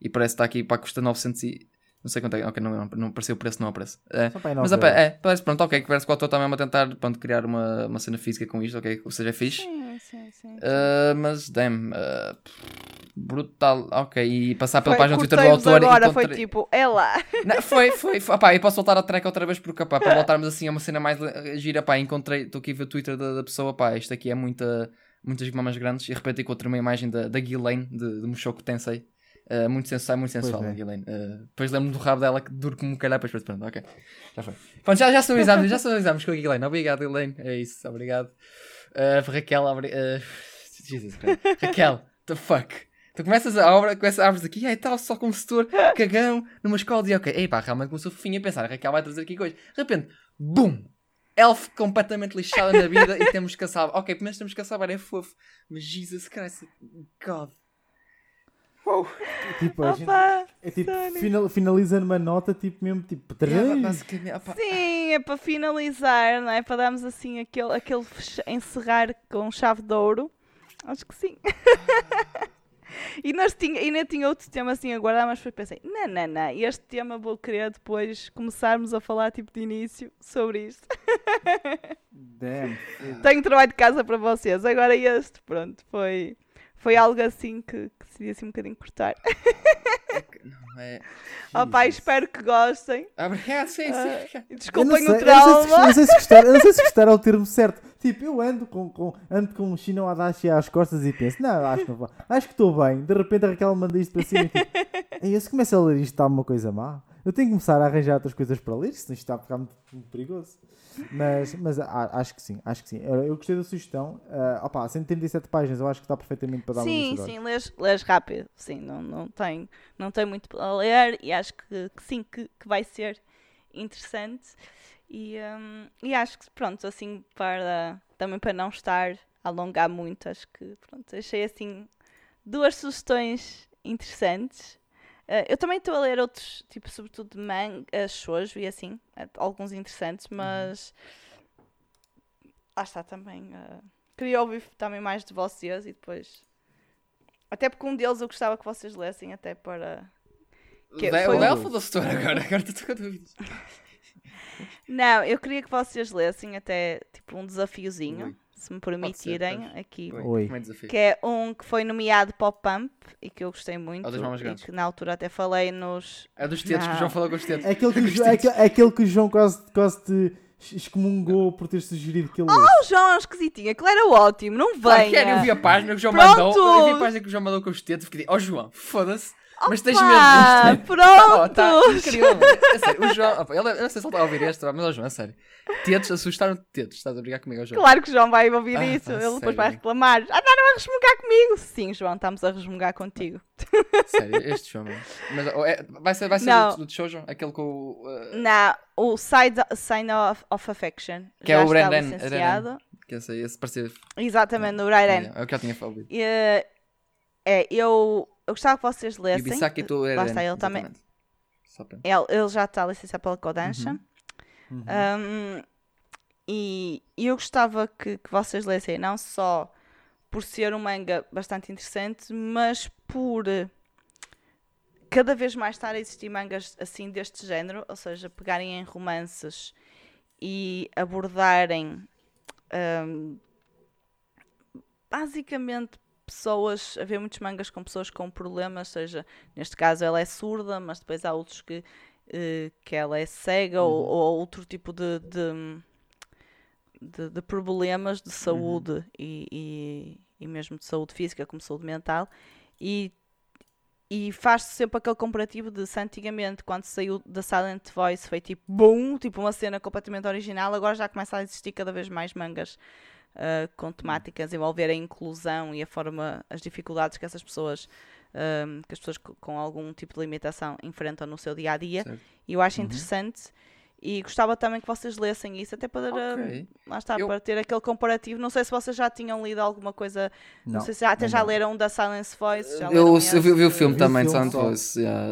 e parece que está aqui para custa 900 e não sei quanto é, ok, não, não, não apareceu o preço, não aparece. É, aí mas opa, é, parece pronto, ok, que parece que o autor está mesmo a tentar pronto, criar uma, uma cena física com isto, ok, ou seja, é fixe. Sim, sim, sim. Uh, mas, damn, uh, brutal, ok, e passar pela Foi, página do Twitter do autor agora, foi encontrei- tipo, é lá. não, foi, foi, foi. Opá, eu posso voltar a track outra vez porque, opá, para voltarmos assim a uma cena mais le- gira, pá, encontrei, estou aqui a ver o Twitter da, da pessoa, pá, isto aqui é muita, muitas mamas grandes e de repente encontrei uma imagem da, da Ghislaine, de, de Mushoku Tensei, Uh, muito sensual, muito sensual, é. Ghislaine. Uh, depois lembro-me do rabo dela que duro como um calhar, depois pronto, ok, já foi. Pronto, já, já sonorizamos, já sonorizamos com a Ghislaine, obrigado Ghislaine, é isso, obrigado. Uh, Raquel, obri uh, Jesus Christ. Raquel, the fuck. Tu começas a obra, começas a abres aqui, ai tal, só com um setor, cagão, numa escola, e ok, ei pá, realmente começou fofinho a pensar, a Raquel vai trazer aqui coisas. De repente, BUM! elf completamente lixada na vida e temos que a salvar. Ok, pelo menos temos que a salvar, é fofo. Mas Jesus Christ, God. Uou. Tipo, a gente, Opa, é tipo, final, finaliza numa nota, tipo, mesmo, tipo, Yeah, opa, Sim, é para finalizar, não é? Para darmos assim aquele, aquele encerrar com chave de ouro. Acho que sim. e nós tinha, ainda tinha outro tema assim a guardar, mas depois pensei, não, não, não, este tema vou querer depois começarmos a falar tipo de início sobre isto. Damn. Tenho trabalho de casa para vocês. Agora este, pronto, foi, foi algo assim que, que decidi assim um bocadinho cortar. não é. Opa, Jesus. espero que gostem. Obrigado, sim, Ah, sim. Eu não Desculpem sei- o eu não sei se- trauma. Eu não sei se gostar, eu não sei se gostar é o termo certo. Tipo, eu ando com, com, ando com um Shino Adachi às costas e penso, não, acho que não vou. Acho que estou bem. De repente a Raquel manda isto para cima e tipo, Ei, se começa a ler isto está uma coisa má. Eu tenho que começar a arranjar outras coisas para ler, senão isto está a ficar muito, muito perigoso. Mas, mas acho que sim, acho que sim. Eu, gostei da sugestão. Uh, opa, 137 páginas, eu acho que está perfeitamente para dar uma Sim, vista de sim, lês, lês rápido. Sim, não, não, tem, não tem muito para ler e acho que, que sim, que, que vai ser interessante. E, hum, e acho que pronto, assim, para também para não estar a alongar muito, acho que pronto, achei assim duas sugestões interessantes. Eh, eu também estou a ler outros, tipo, sobretudo de manga, shoujo e assim, eh, alguns interessantes, mas lá está também. eh, queria ouvir também mais de vocês e depois. Até porque um deles eu gostava que vocês lessem, até para. Que O foi o setora agora, agora estou com dúvidas. Não, eu queria que vocês lessem até tipo um desafiozinho. Se me permitirem, pois. aqui. Oi, é? Que é um que foi nomeado para o Pump e que eu gostei muito. Mamas e grandes. que na altura até falei nos. É dos tetos, que o. João falou com os tetos. É aquele que, é aquele, é aquele que o João quase, quase te excomungou por ter sugerido que ele lesse. O João é um esquisitinho, aquele era ótimo, não Claro venha. que era, eu vi a página que o João Pronto. mandou. Eu vi a página que o João mandou com os tetos. Fiquei, ó João, foda-se. Mas tens medo disto? pronto. Oh, tá incrível. É sério, o João, opa, ele, eu não sei se ele está a ouvir este, mas ó João, é sério. Tetos assustaram tetos. Estás a brigar comigo, João? Claro que o João vai ouvir Ah, isso, pá, ele depois sério. vai reclamar. Ah, Andaram a resmungar comigo. Sim, João, estamos a resmungar contigo. Sério, este João. Mas oh, é- vai ser, vai ser Não. do, do show, João? Aquele com o. uh, Não, o Side, Sign of, of Affection. Que é já o está Brandon- que esse, esse parecia. Exatamente, no Rairen. É, o que eu tinha falado. É, é, eu, eu gostava que vocês lessem. Yubisaki to Lá está, ele também. para. Ele, ele já está licenciado pela Kodansha. Uhum. Um, e, e eu gostava que, que vocês lessem, não só por ser um manga bastante interessante, mas por cada vez mais estar a existir mangas assim deste género, ou seja, pegarem em romances e abordarem um, basicamente pessoas, haver muitos mangas com pessoas com problemas, seja, neste caso ela é surda, mas depois há outros que, eh, que ela é cega ou, ou outro tipo de, de, de- de problemas de saúde e, e, e mesmo de saúde física como saúde mental. E e faz-se sempre aquele comparativo de se antigamente, quando saiu da Silent Voice, foi tipo boom, tipo uma cena completamente original, agora já começa a existir cada vez mais mangas ah, com temáticas envolver a inclusão e a forma, as dificuldades que essas pessoas, ah, que as pessoas co- com algum tipo de limitação enfrentam no seu dia a dia. Certo. E eu acho Uhum. interessante e gostava também que vocês lessem isso, até para, ah, Ok. lá está, Eu- para ter aquele comparativo. Não sei se vocês já tinham lido alguma coisa, não, sei se já, até já ainda não. leram da Silence Voice. já Eu, eu vi, vi o filme Vi o também Silent só. Voice. yeah.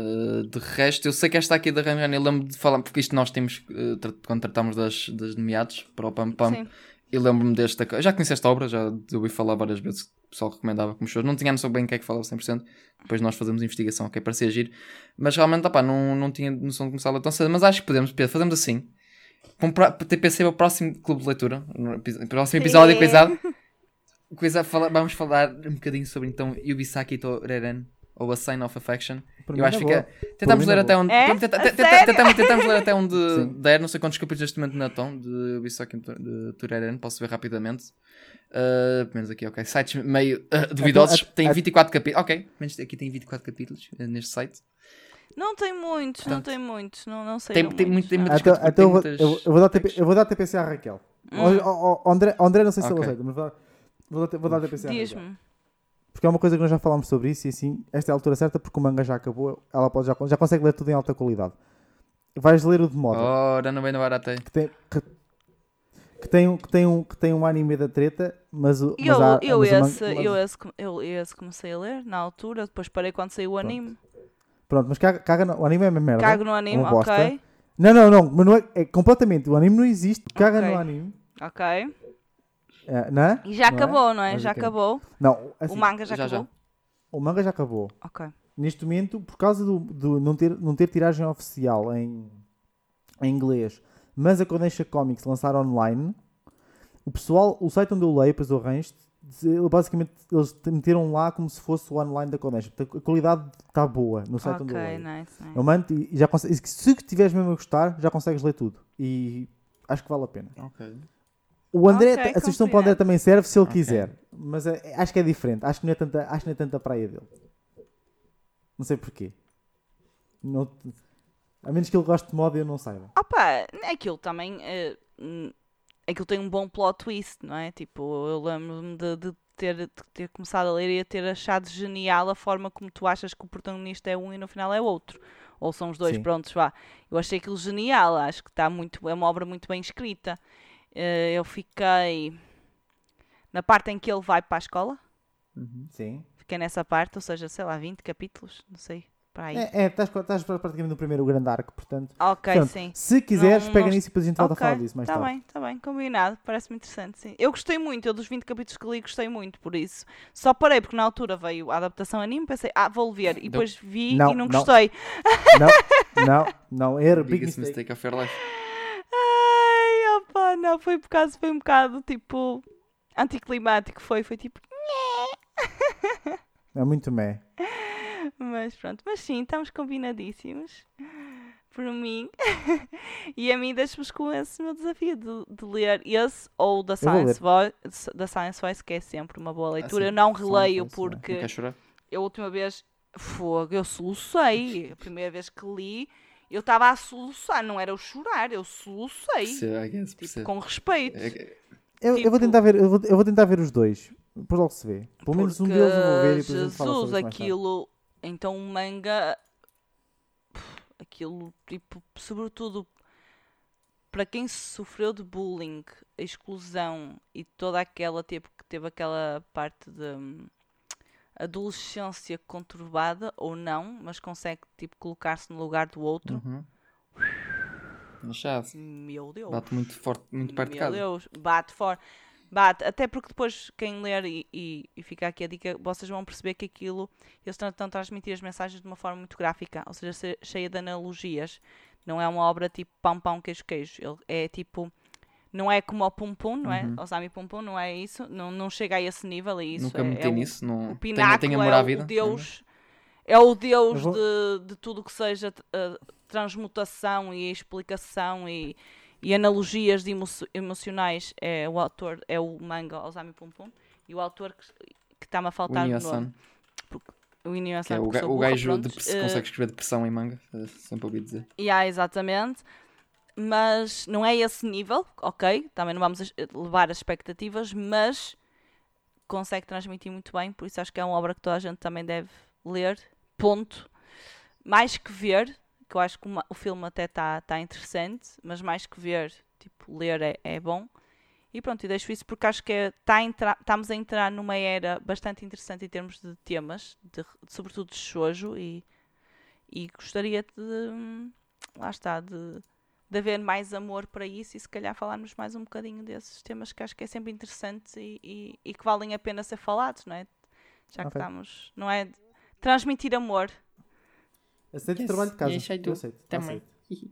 De resto, eu sei que esta aqui da Ryan eu lembro de falar, porque isto nós temos eh, quando tratamos das, das nomeados para o Pam Pam. Sim. Eu lembro-me desta. Já conheci esta obra, já ouvi falar várias vezes que o pessoal recomendava como shows. Não tinha noção bem o que é que falava 100%. Depois nós fazemos investigação, ok, parecia agir. Mas realmente, opá, não, não tinha noção de começar a tão cedo. Mas acho que podemos, Pedro, fazemos assim. Pra- TPC para o próximo clube de leitura, no próximo episódio, Sim. coisado. Coisa, fala- vamos falar um bocadinho sobre então Yubisaki to Reren, ou A Sign of Affection. Eu acho na que fica. Tentamos na ler até onde. É? Tentamos, tentamos ler até onde der. Não sei quantos capítulos neste momento ainda estão de Yubisaki de Tureren. Posso ver rapidamente. Uh, pelo menos aqui, ok. Sites meio uh, duvidosos. Tem até- 24 capítulos. Ok, pelo menos aqui tem 24 capítulos uh, neste site. Não tem muitos, não tem muitos, não, não sei. tem- tem muito- tem muito- Então, então eu, vou, tem eu, muitas eu vou dar TP, eu vou dar TPC à Raquel. Hum. Ó, ó, André, André, não sei se ele Ok. aceita, mas vou dar, vou dar, vou dar TPC à Raquel. Diz-me. Porque é uma coisa que nós já falámos sobre isso e assim, esta é a altura certa porque o manga já acabou, ela pode, já, já consegue ler tudo em alta qualidade. Vais ler o de moda. Ora, não vem no barato aí. Que tem, que- que tem, um- que, tem um, que tem um anime da treta, mas, o- mas Eu, há, eu, mas manga- esse, mas- eu, esse, eu esse comecei a ler na altura, depois parei quando saiu o anime. Pronto, mas caga, caga no, o anime é uma merda. Cago no anime, bosta. ok. Não, não, não, mas não é, é completamente. O anime não existe, caga Ok. no anime. Ok. É, não é? E já Não é? acabou, não é? Já acabou. Não, assim, o manga já, já, já. acabou. o manga já acabou. Ok. Neste momento, por causa do, do não, ter, não ter tiragem oficial em, em inglês, mas a Kodansha Comics lançar online, o pessoal, o site onde eu leio, depois eu arranjo, basicamente eles te meteram lá como se fosse o online da Kodansha. A qualidade está boa no site onde eu Ok, leio. nice, nice. Eu mando e já consegue, se estiveres mesmo a gostar, já consegues ler tudo. E acho que vale a pena. Ok. O André, Ok, a sugestão para o André também serve se ele Ok. quiser. Mas é- acho que é diferente. Acho que não é tanta, acho que não é tanta praia dele. Não sei porquê. Não- a menos que ele goste de moda e eu não saiba. Opa, aquilo também. hum, aquilo tem um bom plot twist, não é? Tipo, eu lembro-me de, de ter, de ter começado a ler e a ter achado genial a forma como tu achas que o protagonista é um e no final é outro. Ou são os dois, Sim. prontos, vá. Eu achei aquilo genial, acho que está muito, é uma obra muito bem escrita. Eh, eu fiquei na parte em que ele vai para a escola, Sim. fiquei nessa parte, ou seja, sei lá, 20 capítulos, não sei, para aí. É, é, estás, estás praticamente no primeiro grande arco, portanto. Ok, Portanto, sim. Se quiseres, Não- pega não- nisso e depois a gente volta Ok, a falar disso mais tá tarde. bem, tá bem, combinado. Parece-me interessante, sim. Eu gostei muito, eu dos 20 capítulos que li, gostei muito, por isso. Só parei porque na altura veio a adaptação anime, pensei, ah, vou ver. E depois vi Não, e não não. gostei. Não, não, não. Era big Biggest mistake. mistake of your life. Não, foi por causa, foi um bocado tipo anticlimático, foi, foi tipo. É muito meh. Mas pronto, mas sim, estamos combinadíssimos. Por mim. e a mim deixo-vos com esse meu desafio de, de ler esse ou da Science, Voice, da Science Voice, que é sempre uma boa leitura. sim, eu não Science releio Voice, é. porque Não quer chorar? eu a última vez, fogo, eu solucei. A primeira vez que li, eu estava a soluçar, não era o chorar, eu solucei. Tipo, com respeito. É que- Eu, eu vou Tipo- tentar ver, eu vou, eu vou tentar ver os dois. Depois logo se vê. Pelo menos um Porque, deles eu vou ver e depois fala Jesus, sobre isso mais tarde. aquilo. Então o manga. Aquilo, tipo, sobretudo para quem sofreu de bullying, exclusão e toda aquela, tipo, que teve aquela parte de hum, adolescência conturbada ou não, mas consegue, tipo, colocar-se no lugar do outro. Uhum. Machado. Meu Deus. Bate muito forte, muito perto de Meu casa. Deus, bate fora. Bate, até porque depois quem ler e, e, e fica aqui a dica, vocês vão perceber que aquilo, eles estão a transmitir as mensagens de uma forma muito gráfica, ou seja, se- cheia de analogias. Não é uma obra tipo pão pão queijo queijo. Ele é tipo, não é como o Pum Pum, não é? Uhum. Osami Pum Pum, não é isso. Não, não chega a esse nível e isso Nunca é, me é meti o- nisso. Não... o Tenho, pináculo tenho à é vida. o Deus, é o Deus Eu vou- de, de tudo que seja uh, transmutação e explicação e, e analogias de emo- emocionais. É o autor, é o manga Osami Pum Pum. E o autor que que está-me a faltar o Inuyasha, nome. O Inuyasha, é o, ga- o gajo de, pronto. que Uh, consegue escrever depressão em manga. eh, Sempre ouvi dizer. Yeah, exatamente. Mas não é esse nível, ok? Também não vamos as- levar as expectativas, mas consegue transmitir muito bem, por isso acho que é uma obra que toda a gente também deve ler. Ponto. Mais que ver, que eu acho que uma- o filme até está tá interessante, mas mais que ver, tipo, ler é, é bom. E pronto, e deixo isso porque acho que é, tá estamos a entrar numa era bastante interessante em termos de temas, de- sobretudo de shoujo, e, e gostaria de, hum, lá está, de, de haver mais amor para isso e se calhar falarmos mais um bocadinho desses temas que acho que é sempre interessante e, e, e que valem a pena ser falados, não é? Já que Ok. estamos, não é? Transmitir amor. Aceito o Yes, trabalho de casa. aceito. Eu aceito. Também. aceito.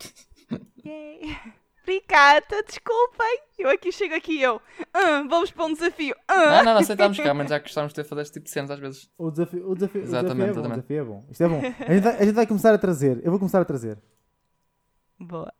Obrigada, desculpem. Eu aqui chego aqui e eu. "Ah, vamos para um desafio. Ah." Não, não, não aceitamos cá, mas já gostávamos de ter fazer este tipo de cenas às vezes. O desafio, o desafio, o desafio Exatamente, é bom. O exatamente. desafio é bom. Isto é bom. A gente, vai, a gente vai começar a trazer. Eu vou começar a trazer. Boa.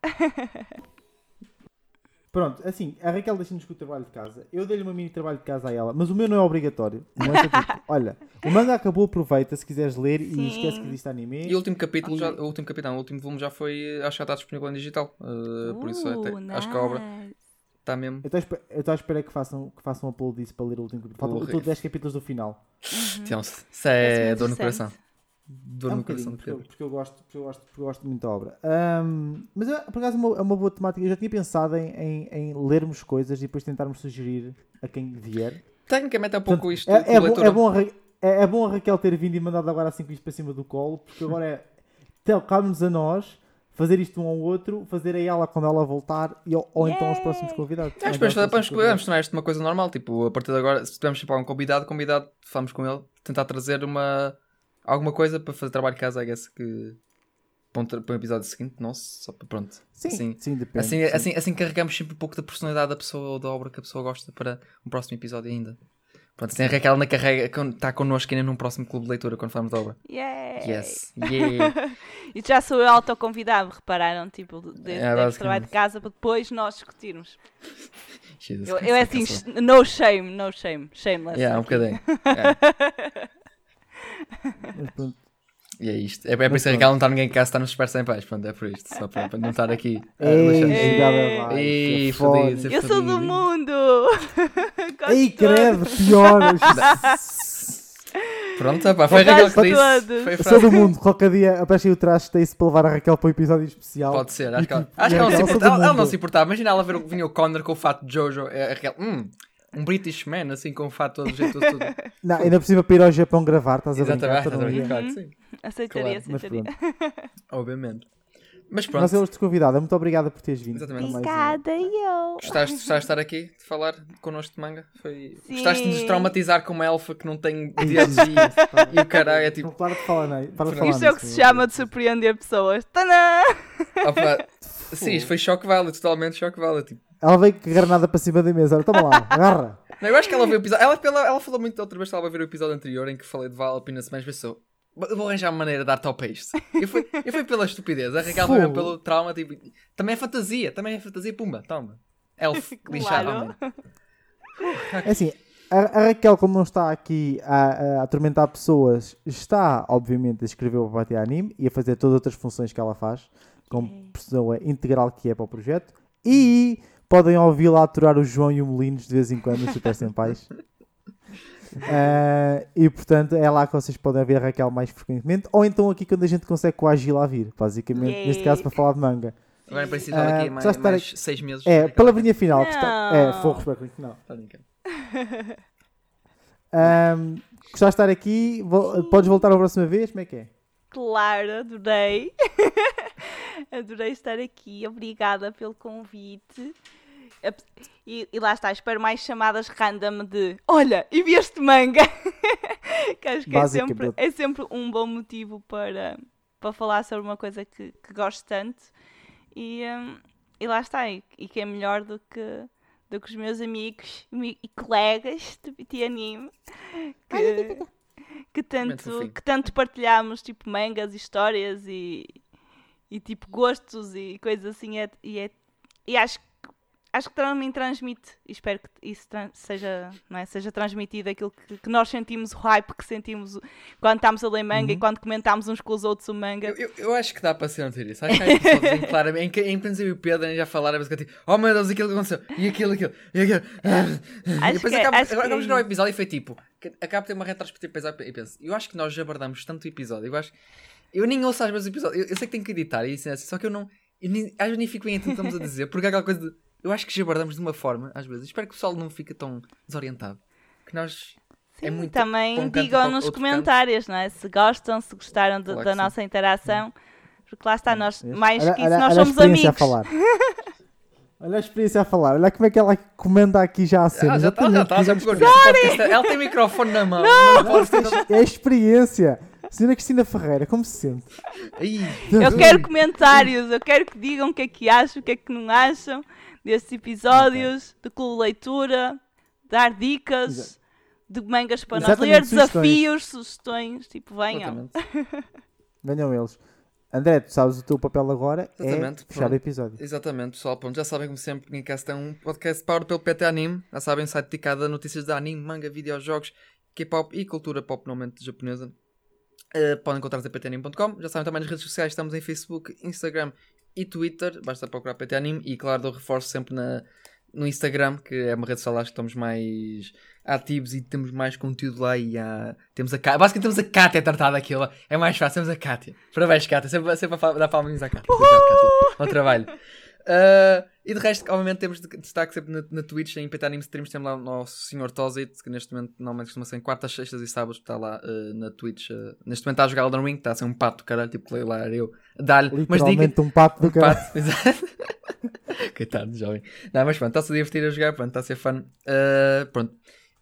Pronto, assim, a Raquel deixa-nos com o trabalho de casa. Eu dei-lhe uma mini trabalho de casa a ela, mas o meu não é obrigatório. Não é tipo, olha, o manga acabou, aproveita se quiseres ler Sim. e esquece que existe anime. E o último capítulo, Ok. já, o último capítulo, o último volume já foi, acho que já está disponível em digital. eh, por isso até- Uh, acho que a obra nice. está mesmo. Eu estou à espera que façam, que façam um upload disso para ler o último capítulo. Faltam Porra. todos 10 capítulos do final. Então, se se Parece é dor no coração. Dor É um no coração de porque, eu, Pedro. porque eu gosto, porque eu gosto, porque eu gosto muito da obra. Ahm, mas é, por acaso é uma, é uma boa temática. Eu já tinha pensado em, em, em lermos coisas e depois tentarmos sugerir a quem vier. Tecnicamente é um pouco Portanto, isto. é, é, bom, é, bom a, Ra- é, é bom a Raquel ter vindo e mandado agora assim com isto para cima do colo, porque agora é. Então, cabe-nos a nós fazer isto um ao outro, fazer a ela quando ela voltar e, ou, ou então aos próximos convidados. Acho Ou que então aos depois vamos, tornar isto uma coisa normal. Tipo, a partir de agora, se tivermos tipo, algum convidado, convidado, falamos com ele, tentar trazer uma, alguma coisa para fazer trabalho de casa, I guess, que para um, para um episódio seguinte, não só para pronto. Sim, assim, sim, depende. assim, sim. assim, assim carregamos sempre um pouco da personalidade da pessoa ou da obra que a pessoa gosta para um próximo episódio ainda. Pronto, assim a Raquel na carrega está connosco ainda num próximo clube de leitura quando falamos da obra. Yay! Yes, yeah. E já sou eu autoconvidado, repararam? Tipo, de, de, É, basicamente. trabalho de casa para depois nós discutirmos. Jesus Eu, eu é assim, no shame, no shame, shameless. Yeah, um bocadinho. Mas pronto. E é isto. É, é por isso que a. Raquel não está ninguém cá, está nos Super Sem Pais. Pronto, é por isto. Só para, para não estar aqui. a Ei, foda. fodido, Eu sou do mundo! Ei, credo, pior. Pronto, pá, foi a Raquel que disse. Foi a sou do mundo, qualquer dia aparece o traje Stacy para levar a Raquel para o episódio especial. Pode ser, acho que ela, tipo, acho que ela, não, se importava, do ela não mundo. se importava. Imagina ela ver o vinha o Connor com o fato de Jojo. É, A Raquel, hum, um British man, assim, com o fato todo jeito tudo. Não, ainda por cima para ir ao Japão gravar, estás a brincar? Exatamente, sim. Aceitaria, Claro, Mas aceitaria. pronto. Obviamente. Mas Nós pronto, temos-te convidada, muito obrigada por teres vindo. Exatamente. Para mais. Obrigada, eu. gostaste, gostaste de estar aqui, de falar connosco de manga? Foi... Sim. Gostaste de nos traumatizar como elfa que não tem um. dedos e, e o caralho é tipo. Não, para de falar, não. Para de falar Isto é o que se chama de surpreender pessoas. Tanã! Opa, sim, isto foi choque valid, totalmente choque valid. Tipo, Ela veio com a granada para cima da mesa. Olha, toma lá, agarra. Não, eu acho que ela viu o episódio. Ela, ela, ela falou muito outra vez que ela vai ver o episódio anterior em que falei de Valp na semana e pensou. "Vou- Vou arranjar uma maneira de dar top a isto. Eu fui, eu fui pela estupidez. A Raquel foi pelo trauma. Tipo, também é fantasia. Também é fantasia. Pumba, toma. Elf, lixado. Claro. homem. É assim, a, a Raquel, como não está aqui a, a atormentar pessoas, está, obviamente, a escrever o Bater Anime e a fazer todas as outras funções que ela faz, como pessoa integral que é para o projeto. E podem ouvi-la aturar o João e o Molinos de vez em quando nos Super Senpais. Ah, e portanto é lá que vocês podem ver a Raquel mais frequentemente, ou então aqui quando a gente consegue coagir a vir, basicamente, Yay. neste caso para falar de manga. Agora em princípio Ah, daqui mais, já estar mais seis meses. É, palavrinha final. que está- é, espero que não. Tá brincando. Ahm, gostaste de estar aqui? Vo- Podes voltar a próxima vez? Como é que é? Claro, adorei. adorei estar aqui. Obrigada pelo convite. E, e lá está, espero mais chamadas random de Olha, e vi este manga! que acho que é sempre, é sempre um bom motivo para, para falar sobre uma coisa que, que gosto tanto. E, hum, e lá está, e, e que é melhor do que, do que os meus amigos e, e colegas de BT Anime que, que, tanto, fofinho. que tanto partilhamos tipo mangas, histórias e, e tipo gostos e coisas assim é- e, é, e acho que acho que também transmite e espero que isso seja, não é? seja transmitido aquilo que, que nós sentimos, o hype que sentimos quando estamos a ler manga e quando comentamos uns com os outros o manga. Eu, eu, eu acho que dá para ser anterior isso. Acho que há episódios em que claramente, em eu e o Pedro já falaram, mas que tipo, oh meu Deus, aquilo que aconteceu, e aquilo, aquilo, e aquilo. e depois que- acaba, acho agora que- gravar o episódio e foi tipo, acaba de ter uma retrospectiva e penso, eu acho que nós já abordamos tanto o episódio, eu acho, eu nem ouço às vezes o episódio, eu, eu sei que tenho que editar e isso é assim, só que eu não, eu nem, às vezes nem fico bem atento estamos a dizer, porque é aquela coisa de, eu acho que já abordamos de uma forma, às vezes, espero que o pessoal não fique tão desorientado, que nós, é Sim, muito também um canto, digam nos comentários, não é? Se gostam, se gostaram de- da sim. nossa interação. Porque lá está, nós, mais Olha- que isso, olha- nós olha a somos experiência amigos. A falar. Olha a experiência a falar. Olha como é que ela comenta aqui já a cena. Ah, já está, já está, já Exatamente, pegou Ela tem microfone na mão. Não, pode ter. É a experiência. Senhora Cristina Ferreira, como se sente? Eu quero comentários, eu quero que digam o que é que acham, o que é que não acham destes episódios, do Clube Leitura, dar dicas Exato. de mangas para nós ler, desafios, sugestões, tipo, venham. Venham eles. André, tu sabes o teu papel agora Exatamente, é fechar pronto. o episódio. Exatamente, pessoal. Pronto, já sabem, como sempre, o Gamecast é um podcast powered pelo PT Anime. Já sabem, um site dedicado a notícias de anime, manga, videojogos, K-pop e cultura pop, normalmente japonesa. Eh, podem encontrar-nos em ptanime.com. Já sabem também nas redes sociais, estamos em Facebook, Instagram e Twitter. Basta procurar PT Anime. E claro, dou reforço sempre na, no Instagram, que é uma rede social que estamos mais ativos e temos mais conteúdo lá e há... temos a Cá- basicamente temos a Cátia a tratar daquilo. É mais fácil, temos a Cátia. Parabéns, Cátia. Sempre, sempre dar palminhos à Cátia. Job, Cátia. Bom trabalho. Ah, e de resto, obviamente, temos de- destaque sempre na, na Twitch, em PT Anime Streams, temos lá o nosso Sr. Tozit, que neste momento normalmente costuma ser em quartas, sextas e sábados, está lá ah, na Twitch. ah, neste momento está a jogar Elden Ring, está a ser um pato, caralho, tipo, lá eu. Dá-lhe, mas diga, um pato do caralho. Pato, exato. Coitado, jovem. Não, mas pronto, está-se a divertir a jogar, pronto, está a ser fun. Uh, pronto.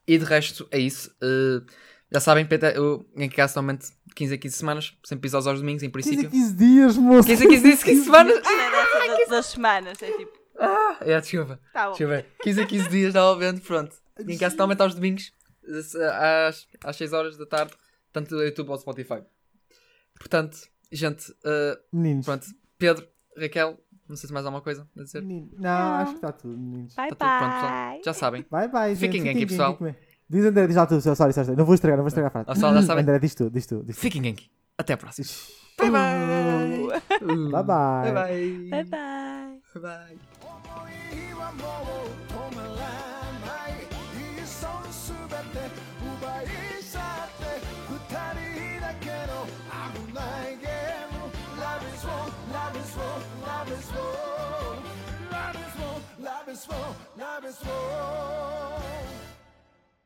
E de resto, é isso. Uh, já sabem, PT, eu em casa normalmente de 15 a 15 semanas, sempre episódios aos domingos, em 15 princípio. a 15 dias, moço. 15 a 15 dias, 15 semanas. Da- das semanas, é tipo, Ah, é, desculpa. tá bom. Ver. 15 a 15 dias, novamente, pronto. E em casa normalmente aos domingos, às, às 6 horas da tarde, tanto no YouTube ou Spotify. Portanto, gente, uh, Meninos. pronto. Pedro, Raquel, não sei se mais há alguma coisa a dizer. Menino- Não, acho que está tudo, meninos. Bye Está tudo pronto, pessoal. bye. Já sabem. Bye bye, gente. Fiquem aqui, pessoal. Diz André, diz lá tu, sorry, sorry, sorry. Não vou estragar, não vou estragar a frase. Ah, só, já sabem. André, diz tu, diz tu. Diz tu. Fiquem aqui. Até a próxima. Bye bye. Bye bye. Bye bye. Bye bye. Bye bye. 思いはもう止まらないいっそすべて奪い去って二人だけの危ないゲーム Love is war, love is war, love is war Love is war, love is war, love is war